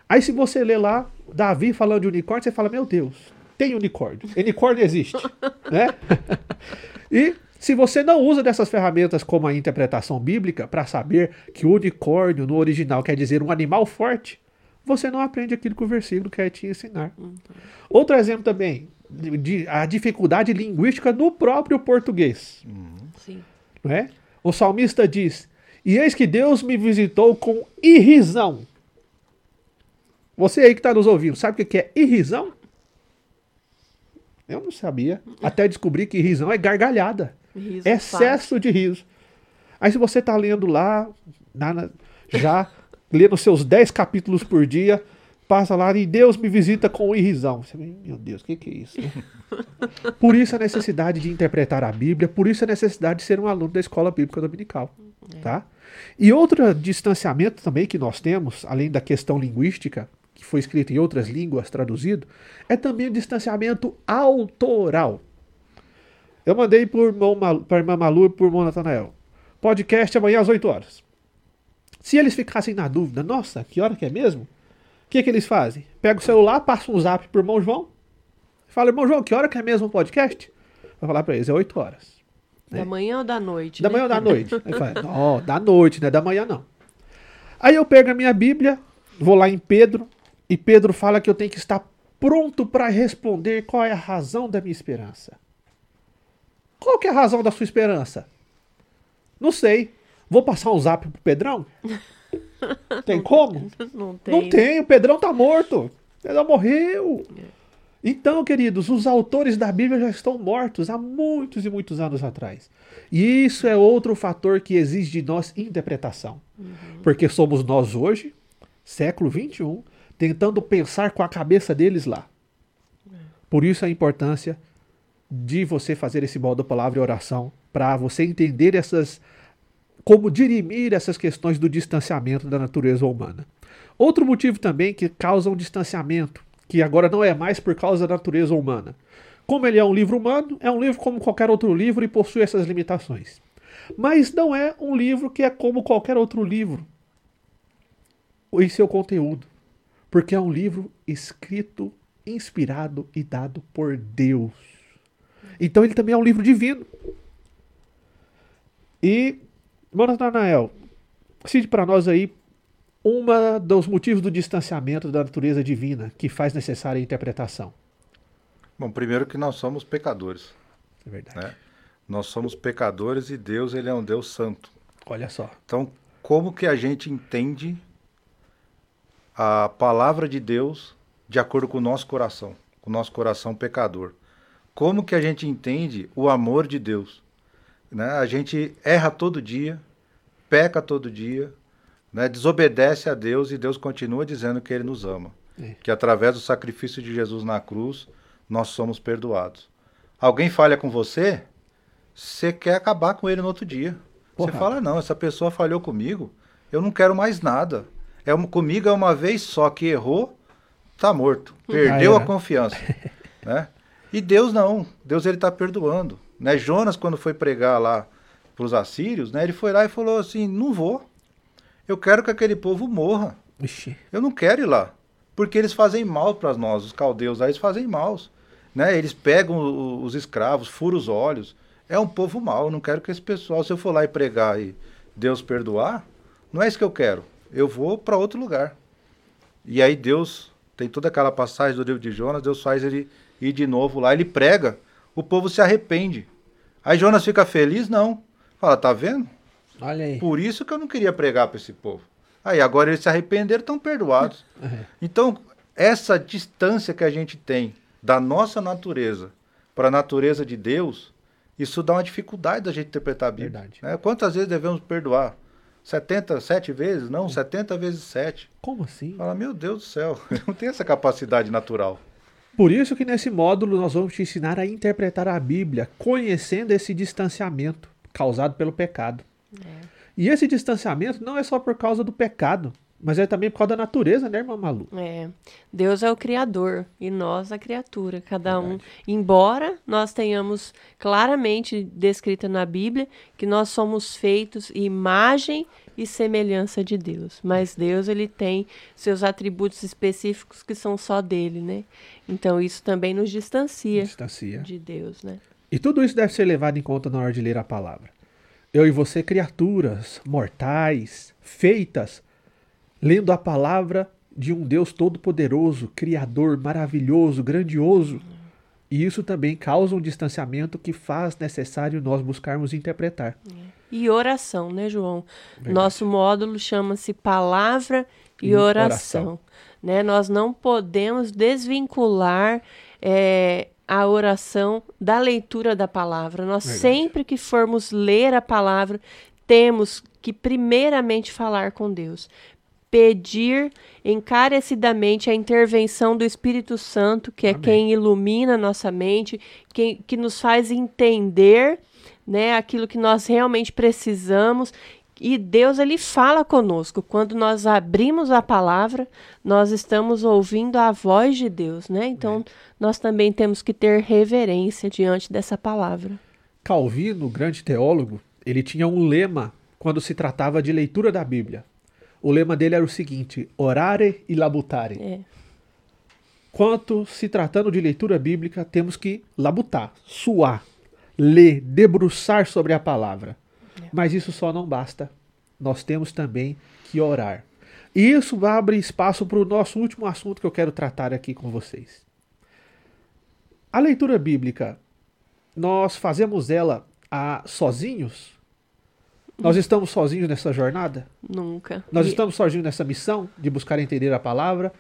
Aí se você lê lá, Davi falando de unicórnio, você fala, meu Deus, tem unicórnio. Unicórnio existe. né? E se você não usa dessas ferramentas como a interpretação bíblica para saber que o unicórnio no original quer dizer um animal forte, você não aprende aquilo que o versículo quer te ensinar. Outro exemplo também, de, a dificuldade linguística no próprio português. Sim. Não é? O salmista diz: E eis que Deus me visitou com irrisão. Você aí que está nos ouvindo, sabe o que que é irrisão? Eu não sabia. Até descobri que irrisão é gargalhada. Riso Excesso de riso. Aí se você está lendo lá, na- já lendo seus 10 capítulos por dia, passa lá e Deus me visita com irrisão. Você, meu Deus, o que, que é isso? né? Por isso a necessidade de interpretar a Bíblia, por isso a necessidade de ser um aluno da escola bíblica dominical. Tá? E outro distanciamento também que nós temos, além da questão linguística, que foi escrito em outras línguas, traduzido, é também o distanciamento autoral. Eu mandei para a irmã Malu e por irmão Natanael. Podcast amanhã às 8 horas. Se eles ficassem na dúvida, nossa, que hora que é mesmo? O que, que eles fazem? Pega o celular, passa um zap pro irmão João. Fala, irmão João, que hora que é mesmo o podcast? Vai falar para eles, é 8 horas. Da manhã ou da noite? Da né? manhã ou da noite? Aí fala, ó, da noite, não é da manhã não. Aí eu pego a minha Bíblia, vou lá em Pedro, e Pedro fala que eu tenho que estar pronto para responder qual é a razão da minha esperança. Qual que é a razão da sua esperança? Não sei. Vou passar um zap pro Pedrão? Tem como? Não tem. Não tem, o Pedrão tá morto. O Pedrão morreu. Então, queridos, os autores da Bíblia já estão mortos há muitos e muitos anos atrás. E isso é outro fator que exige de nós interpretação. Porque somos nós hoje, século 21, tentando pensar com a cabeça deles lá. Por isso a importância de você fazer esse modo palavra e oração para você entender essas como dirimir essas questões do distanciamento da natureza humana. Outro motivo também que causa um distanciamento, que agora não é mais por causa da natureza humana. Como ele é um livro humano, é um livro como qualquer outro livro e possui essas limitações. Mas não é um livro que é como qualquer outro livro em seu conteúdo, porque é um livro escrito, inspirado e dado por Deus. Então ele também é um livro divino. E, Mano Natanael, cite para nós aí uma dos motivos do distanciamento da natureza divina que faz necessária a interpretação. Bom, primeiro que nós somos pecadores, É verdade. né? Nós somos pecadores e Deus, ele é um Deus santo. Olha só. Então, como que a gente entende a palavra de Deus de acordo com o nosso coração, com o nosso coração pecador? Como que a gente entende o amor de Deus? Né? A gente erra todo dia, peca todo dia, né, desobedece a Deus e Deus continua dizendo que ele nos ama. É. Que através do sacrifício de Jesus na cruz, nós somos perdoados. Alguém falha com você, você quer acabar com ele no outro dia. Porra. Você fala, não, essa pessoa falhou comigo, eu não quero mais nada. É uma, comigo é uma vez só que errou, tá morto. Perdeu a confiança. né? E Deus não. Deus ele está perdoando. Né? Jonas, quando foi pregar lá para os assírios, né, ele foi lá e falou assim: não vou. Eu quero que aquele povo morra. Ixi. Eu não quero ir lá. Porque eles fazem mal para nós, os caldeus lá, eles fazem mal. Né? Eles pegam os escravos, furam os olhos. É um povo mau. Eu não quero que esse pessoal, se eu for lá e pregar e Deus perdoar, não é isso que eu quero. Eu vou para outro lugar. E aí Deus tem toda aquela passagem do livro de Jonas, Deus faz ele ir de novo lá, ele prega, o povo se arrepende. Aí Jonas fica feliz? Não. Fala, tá vendo? Olha aí. Por isso que eu não queria pregar para esse povo. Aí agora eles se arrependeram, estão perdoados. É. Então, essa distância que a gente tem da nossa natureza para a natureza de Deus, isso dá uma dificuldade da gente interpretar a Bíblia. Verdade. Né? Quantas vezes devemos perdoar? 77 vezes? Não, 70 vezes 7. Como assim? Fala, meu Deus do céu, eu não tenho essa capacidade natural. Por isso que nesse módulo nós vamos te ensinar a interpretar a Bíblia, conhecendo esse distanciamento causado pelo pecado. É. E esse distanciamento não é só por causa do pecado, mas é também por causa da natureza, né, irmã Malu? É. Deus é o Criador e nós a criatura, cada Verdade. um. Embora nós tenhamos claramente descrito na Bíblia que nós somos feitos imagem e semelhança de Deus, mas Deus ele tem seus atributos específicos que são só dele, né? Então isso também nos distancia, distancia. de Deus, né? E tudo isso deve ser levado em conta na hora de ler a palavra. Eu e você, criaturas mortais, feitas, lendo a palavra de um Deus todo-poderoso, criador, maravilhoso, grandioso. E isso também causa um distanciamento que faz necessário nós buscarmos interpretar. E oração, né, João? Verdade. Nosso módulo chama-se Palavra e, e oração. oração. Né? Nós não podemos desvincular é, a oração da leitura da palavra. Nós Verdade. sempre que formos ler a palavra, temos que primeiramente falar com Deus. Pedir encarecidamente a intervenção do Espírito Santo, que é Amém. quem ilumina nossa mente, quem, que nos faz entender né, aquilo que nós realmente precisamos e Deus ele fala conosco. Quando nós abrimos a palavra, nós estamos ouvindo a voz de Deus, né? Então, é. nós também temos que ter reverência diante dessa palavra. Calvino, grande teólogo, ele tinha um lema quando se tratava de leitura da Bíblia. O lema dele era o seguinte: orare e labutare. É. Quanto se tratando de leitura bíblica, temos que labutar, suar, ler, debruçar sobre a palavra. Mas isso só não basta. Nós temos também que orar. E isso abre espaço para o nosso último assunto que eu quero tratar aqui com vocês. A leitura bíblica, nós fazemos ela a, sozinhos? Nós estamos sozinhos nessa jornada? Nunca. Nós e... estamos sozinhos nessa missão de buscar entender a palavra?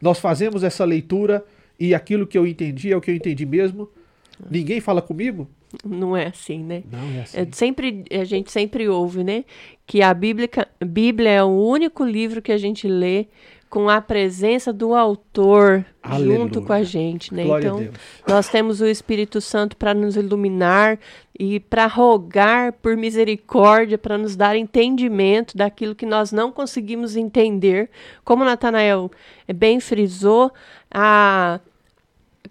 Nós fazemos essa leitura e aquilo que eu entendi é o que eu entendi mesmo? Ninguém fala comigo? Não é assim, né? Não é assim. É, sempre, a gente sempre ouve, né? Que a Bíblia, Bíblia é o único livro que a gente lê com a presença do autor Aleluia. junto com a gente, né? Glória então, nós temos o Espírito Santo para nos iluminar e para rogar por misericórdia, para nos dar entendimento daquilo que nós não conseguimos entender. Como Natanael bem frisou, a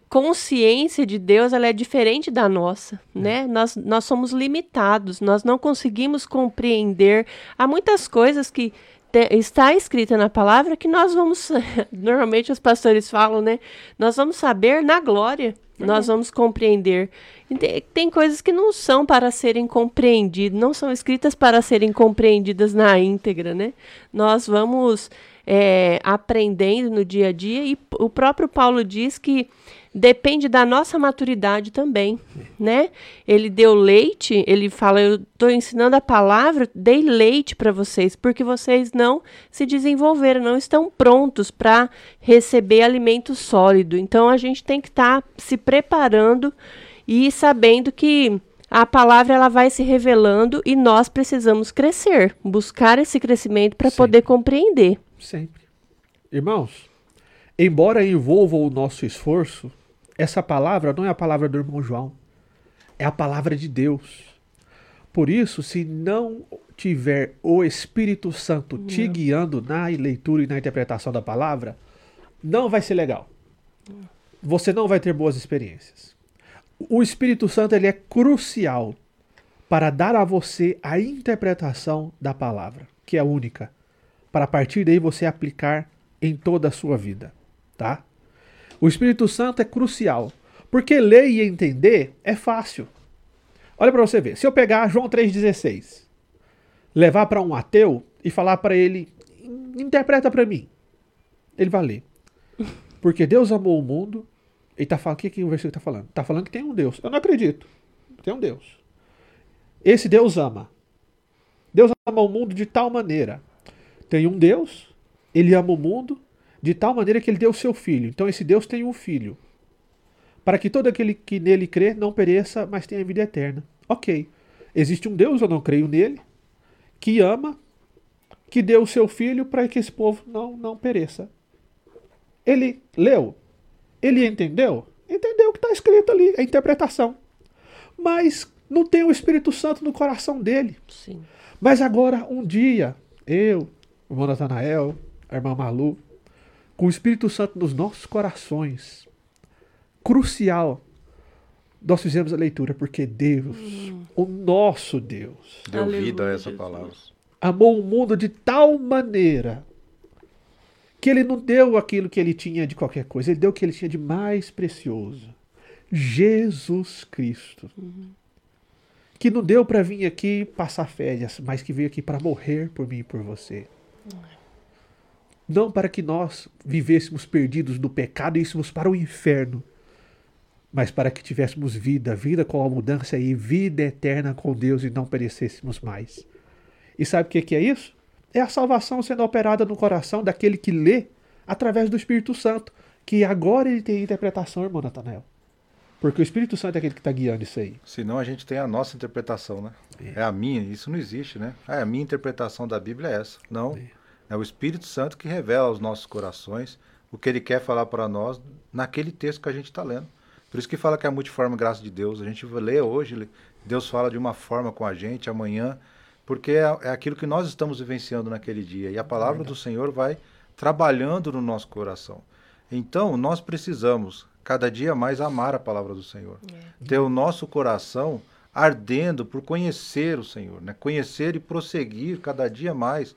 consciência de Deus ela é diferente da nossa, é. né? Nós, nós somos limitados, nós não conseguimos compreender. Há muitas coisas que te, está escrita na palavra que nós vamos, normalmente os pastores falam, né? Nós vamos saber na glória, uhum. nós vamos compreender. Tem, tem, coisas que não são para serem compreendidas, não são escritas para serem compreendidas na íntegra, né? Nós vamos é, aprendendo no dia a dia e o próprio Paulo diz que depende da nossa maturidade também, né? Ele deu leite, ele fala, eu estou ensinando a palavra, dei leite para vocês, porque vocês não se desenvolveram, não estão prontos para receber alimento sólido. Então a gente tem que estar tá se preparando e sabendo que a palavra ela vai se revelando e nós precisamos crescer, buscar esse crescimento para poder compreender. Sempre. Irmãos, embora envolva o nosso esforço, essa palavra não é a palavra do irmão João, é a palavra de Deus. Por isso, se não tiver o Espírito Santo te guiando na leitura e na interpretação da palavra, não vai ser legal. Você não vai ter boas experiências. O Espírito Santo ele é crucial para dar a você a interpretação da palavra, que é única, para a partir daí você aplicar em toda a sua vida, tá? O Espírito Santo é crucial, porque ler e entender é fácil. Olha para você ver. Se eu pegar João 3:16, levar para um ateu e falar para ele, interpreta para mim. Ele vai ler. Porque Deus amou o mundo. Ele tá falando, o que, que o versículo está falando? Está falando que tem um Deus. Eu não acredito. Tem um Deus. Esse Deus ama. Deus ama o mundo de tal maneira. Tem um Deus, ele ama o mundo de tal maneira que ele deu o seu filho. Então esse Deus tem um filho. Para que todo aquele que nele crê não pereça, mas tenha vida eterna. Ok. Existe um Deus, eu não creio nele, que ama, que deu o seu filho para que esse povo não, não pereça. Ele leu, ele entendeu, entendeu o que está escrito ali, a interpretação. Mas não tem o Espírito Santo no coração dele. Sim. Mas agora, um dia, eu, o irmão Natanael, a irmã Malu, com o Espírito Santo nos nossos corações, crucial, nós fizemos a leitura, porque Deus, o nosso Deus, Deu Aleluia, vida a essa Jesus. palavra. amou o mundo de tal maneira que ele não deu aquilo que ele tinha de qualquer coisa, ele deu o que ele tinha de mais precioso. Jesus Cristo. Que não deu para vir aqui passar férias, mas que veio aqui para morrer por mim e por você. Não para que nós vivêssemos perdidos no pecado e íssemos para o inferno, mas para que tivéssemos vida, vida com a mudança e vida eterna com Deus e não perecêssemos mais. E sabe o que é isso? É a salvação sendo operada no coração daquele que lê através do Espírito Santo, que agora ele tem interpretação, irmão Natanael. Porque o Espírito Santo é aquele que está guiando isso aí. Senão a gente tem a nossa interpretação, né? É, a minha, isso não existe, né? Ah, a minha interpretação da Bíblia é essa. Não. É o Espírito Santo que revela aos nossos corações o que ele quer falar para nós naquele texto que a gente está lendo. Por isso que fala que é a multiforme graça de Deus. A gente lê hoje, Deus fala de uma forma com a gente, amanhã, porque é, é aquilo que nós estamos vivenciando naquele dia. E a palavra do Senhor vai trabalhando no nosso coração. Então, nós precisamos cada dia mais amar a palavra do Senhor. Ter o nosso coração ardendo por conhecer o Senhor, né? Conhecer e prosseguir cada dia mais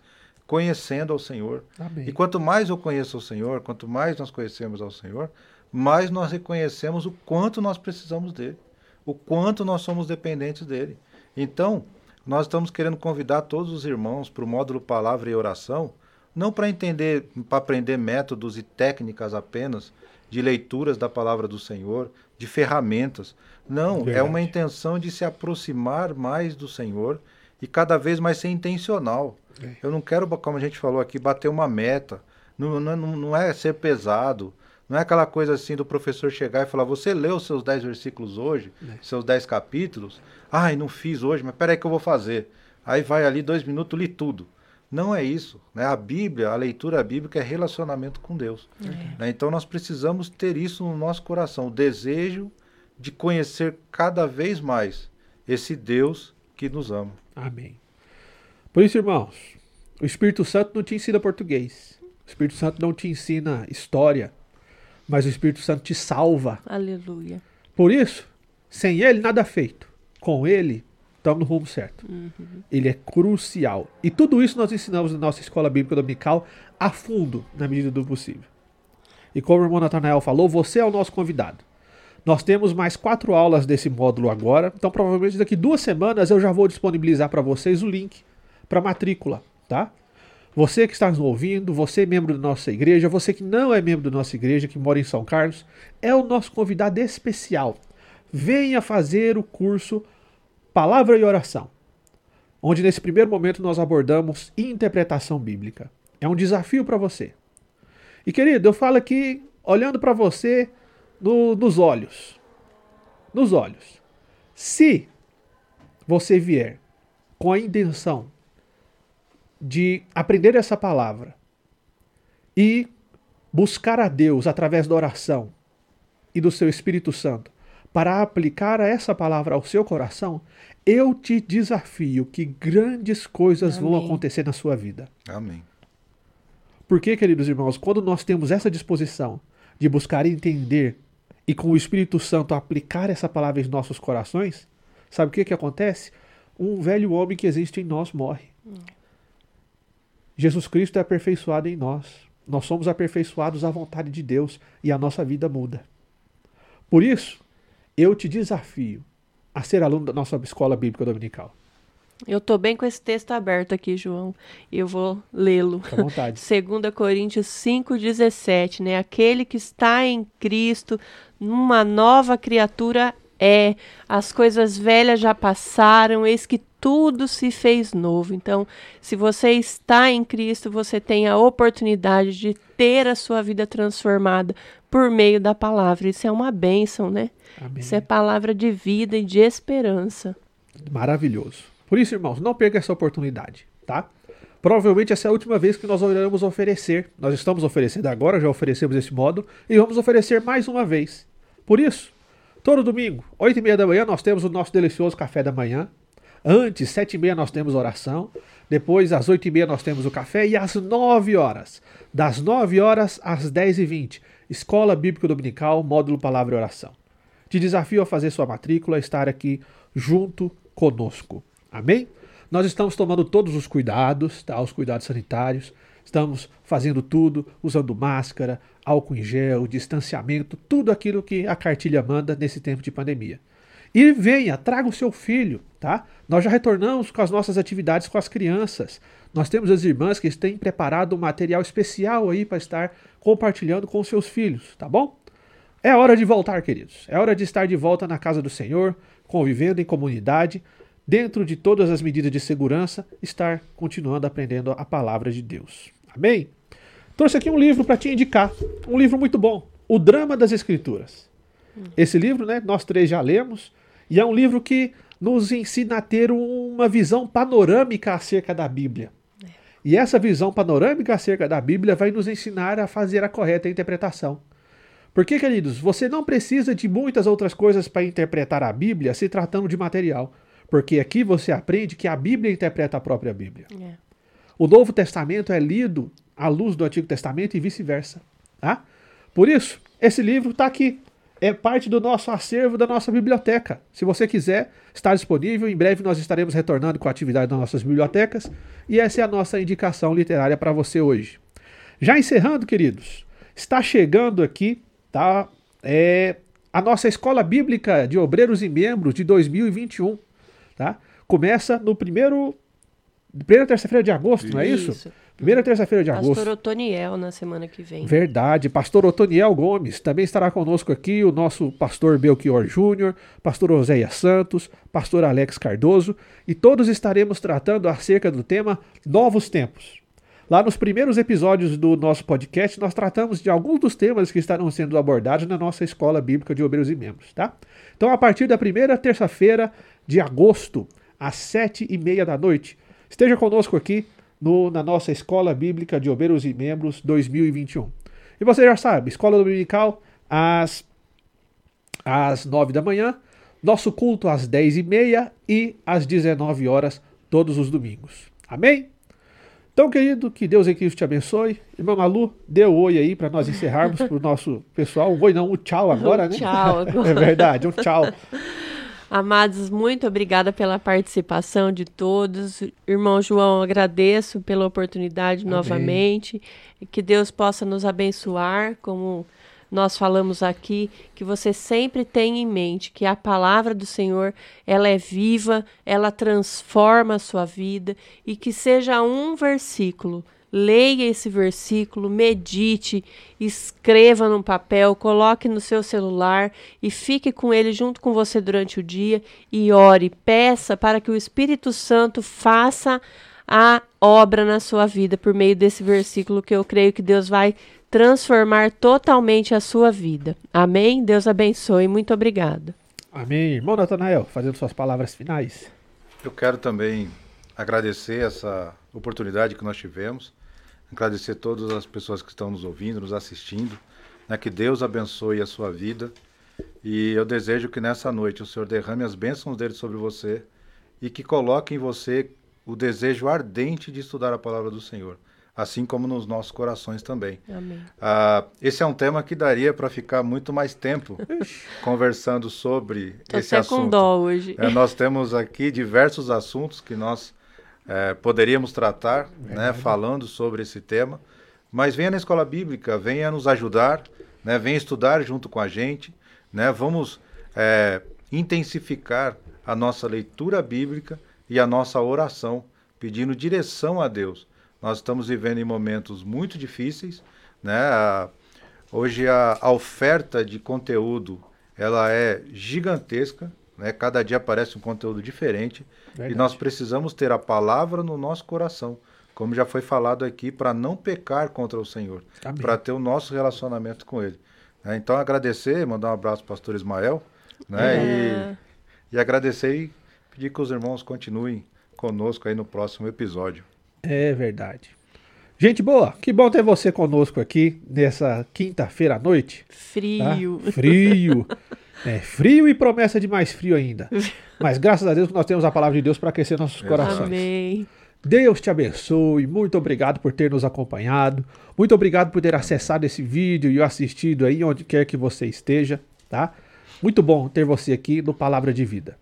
conhecendo ao Senhor. Amém. E quanto mais eu conheço o Senhor, quanto mais nós conhecemos ao Senhor, mais nós reconhecemos o quanto nós precisamos dele, o quanto nós somos dependentes dele. Então, nós estamos querendo convidar todos os irmãos para o módulo Palavra e Oração, não para entender, para aprender métodos e técnicas apenas de leituras da palavra do Senhor, de ferramentas. Não, é Verdade. uma intenção de se aproximar mais do Senhor e cada vez mais ser intencional. É. Eu não quero, como a gente falou aqui, bater uma meta. Não, não, não é ser pesado. Não é aquela coisa assim do professor chegar e falar: Você leu os seus 10 versículos hoje, seus 10 capítulos? Ai, não fiz hoje, mas peraí que eu vou fazer. Aí vai ali dois minutos, li tudo. Não é isso. Né? A Bíblia, a leitura bíblica é relacionamento com Deus. Né? Então nós precisamos ter isso no nosso coração, o desejo de conhecer cada vez mais esse Deus que nos ama. Amém. Por isso, irmãos, o Espírito Santo não te ensina português. O Espírito Santo não te ensina história. Mas o Espírito Santo te salva. Aleluia. Por isso, sem ele, nada feito. Com ele, estamos no rumo certo. Ele é crucial. E tudo isso nós ensinamos na nossa escola bíblica dominical a fundo, na medida do possível. E como o irmão Natanael falou, você é o nosso convidado. Nós temos mais quatro aulas desse módulo agora, então provavelmente daqui duas semanas eu já vou disponibilizar para vocês o link para matrícula, tá? Você que está nos ouvindo, você membro da nossa igreja, você que não é membro da nossa igreja, que mora em São Carlos, é o nosso convidado especial. Venha fazer o curso Palavra e Oração, onde nesse primeiro momento nós abordamos interpretação bíblica. É um desafio para você. E querido, eu falo aqui olhando para você no- nos olhos. Nos olhos. Se você vier com a intenção de aprender essa palavra e buscar a Deus através da oração e do seu Espírito Santo para aplicar essa palavra ao seu coração, eu te desafio que grandes coisas Amém. vão acontecer na sua vida. Amém. Porque, queridos irmãos, quando nós temos essa disposição de buscar entender e com o Espírito Santo aplicar essa palavra em nossos corações, sabe o que, que acontece? Um velho homem que existe em nós morre. Hum. Jesus Cristo é aperfeiçoado em nós. Nós somos aperfeiçoados à vontade de Deus e a nossa vida muda. Por isso, eu te desafio a ser aluno da nossa escola bíblica dominical. Eu estou bem com esse texto aberto aqui, João. Eu vou lê-lo. À vontade. 2 Coríntios 5,17, né? Aquele que está em Cristo, numa nova criatura é. As coisas velhas já passaram, eis que tudo se fez novo. Então, se você está em Cristo, você tem a oportunidade de ter a sua vida transformada por meio da palavra. Isso é uma bênção, né? Amém. Isso é palavra de vida e de esperança. Maravilhoso. Por isso, irmãos, não perca essa oportunidade, tá? Provavelmente essa é a última vez que nós iremos oferecer. Nós estamos oferecendo agora, já oferecemos esse modo, e vamos oferecer mais uma vez. Por isso, todo domingo, 8 e meia da manhã, nós temos o nosso delicioso café da manhã. Antes, 7 e meia, nós temos oração. Depois, às 8 e meia, nós temos o café. E às 9 horas, das 9 horas às 10 e 20, Escola Bíblica Dominical, módulo Palavra e Oração. Te desafio a fazer sua matrícula, a estar aqui junto conosco. Amém? Nós estamos tomando todos os cuidados, tá? os cuidados sanitários. Estamos fazendo tudo, usando máscara, álcool em gel, distanciamento, tudo aquilo que a cartilha manda nesse tempo de pandemia. E venha, traga o seu filho, tá? Nós já retornamos com as nossas atividades com as crianças. Nós temos as irmãs que têm preparado um material especial aí para estar compartilhando com os seus filhos, tá bom? É hora de voltar, queridos. É hora de estar de volta na casa do Senhor, convivendo em comunidade, dentro de todas as medidas de segurança, estar continuando aprendendo a palavra de Deus. Amém? Trouxe aqui um livro para te indicar, um livro muito bom, O Drama das Escrituras. Esse livro, né, nós três já lemos, e é um livro que nos ensina a ter uma visão panorâmica acerca da Bíblia. E essa visão panorâmica acerca da Bíblia vai nos ensinar a fazer a correta interpretação. Porque, queridos, você não precisa de muitas outras coisas para interpretar a Bíblia se tratando de material. Porque aqui você aprende que a Bíblia interpreta a própria Bíblia. É. O Novo Testamento é lido à luz do Antigo Testamento e vice-versa. Tá? Por isso, esse livro está aqui é parte do nosso acervo, da nossa biblioteca. Se você quiser, está disponível. Em breve nós estaremos retornando com a atividade das nossas bibliotecas. E essa é a nossa indicação literária para você hoje. Já encerrando, queridos, está chegando aqui tá, é, a nossa Escola Bíblica de Obreiros e Membros de 2021. Tá? Começa no primeiro. Primeira terça-feira de agosto, isso. não é isso? Primeira terça-feira de agosto. Pastor Otoniel na semana que vem. Verdade. Pastor Otoniel Gomes. Também estará conosco aqui o nosso pastor Belchior Júnior, pastor Oséia Santos, pastor Alex Cardoso. E todos estaremos tratando acerca do tema Novos Tempos. Lá nos primeiros episódios do nosso podcast, nós tratamos de alguns dos temas que estarão sendo abordados na nossa escola bíblica de obreiros e membros, tá? Então, a partir da primeira terça-feira de agosto, às sete e meia da noite, esteja conosco aqui no, na nossa Escola Bíblica de Obreiros e Membros 2021. E você já sabe, Escola Dominical às, às 9 da manhã, nosso culto às 10 e meia e às 19 horas, todos os domingos. Amém? Então, querido, que Deus em Cristo te abençoe. Irmã Malu, dê um oi aí para nós encerrarmos para o nosso pessoal. Um oi não, um tchau agora, um né? Tchau agora. é verdade, um tchau. Amados, muito obrigada pela participação de todos. Irmão João, agradeço pela oportunidade Amém. novamente. Que Deus possa nos abençoar, como nós falamos aqui, que você sempre tenha em mente que a palavra do Senhor, ela é viva, ela transforma a sua vida e que seja um versículo leia esse versículo, medite, escreva num papel, coloque no seu celular e fique com ele junto com você durante o dia e ore, peça para que o Espírito Santo faça a obra na sua vida por meio desse versículo que eu creio que Deus vai transformar totalmente a sua vida. Amém? Deus abençoe. Muito obrigada. Amém. Irmão Natanael, fazendo suas palavras finais. Eu quero também agradecer essa oportunidade que nós tivemos, agradecer todas as pessoas que estão nos ouvindo, nos assistindo, né, que Deus abençoe a sua vida e eu desejo que nessa noite o Senhor derrame as bênçãos dele sobre você e que coloque em você o desejo ardente de estudar a palavra do Senhor, assim como nos nossos corações também. Amém. Ah, esse é um tema que daria para ficar muito mais tempo conversando sobre Tô esse até assunto. com dó hoje. É, nós temos aqui diversos assuntos que nós é, poderíamos tratar, né, falando sobre esse tema. Mas venha na escola bíblica, venha nos ajudar, né, venha estudar junto com a gente, né, vamos é, intensificar a nossa leitura bíblica e a nossa oração, pedindo direção a Deus. Nós estamos vivendo em momentos muito difíceis, né? A, hoje a, a oferta de conteúdo ela é gigantesca, né? Cada dia aparece um conteúdo diferente Verdade. e nós precisamos ter a palavra no nosso coração, como já foi falado aqui, para não pecar contra o Senhor, para ter o nosso relacionamento com Ele. né? então agradecer, mandar um abraço para o pastor Ismael, né? É. E, e agradecer e pedir que os irmãos continuem conosco aí no próximo episódio. É verdade. Gente boa, que bom ter você conosco aqui nessa quinta-feira à noite. tá? Frio. É frio e promessa de mais frio ainda. Mas graças a Deus que nós temos a palavra de Deus para aquecer nossos corações. Amém. Deus te abençoe. Muito obrigado por ter nos acompanhado. Muito obrigado por ter acessado esse vídeo e assistido aí onde quer que você esteja, tá? Muito bom ter você aqui no Palavra de Vida.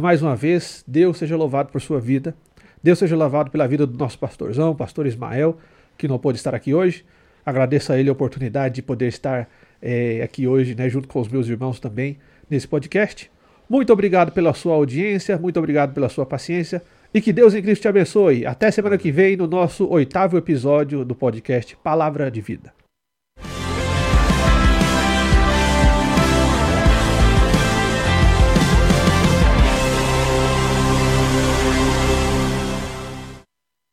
Mais uma vez, Deus seja louvado por sua vida. Deus seja louvado pela vida do nosso pastorzão, pastor Ismael, que não pôde estar aqui hoje. Agradeço a ele a oportunidade de poder estar eh, aqui hoje, né, junto com os meus irmãos também, nesse podcast. Muito obrigado pela sua audiência, muito obrigado pela sua paciência e que Deus em Cristo te abençoe. Até semana que vem no nosso oitavo episódio do podcast Palavra de Vida.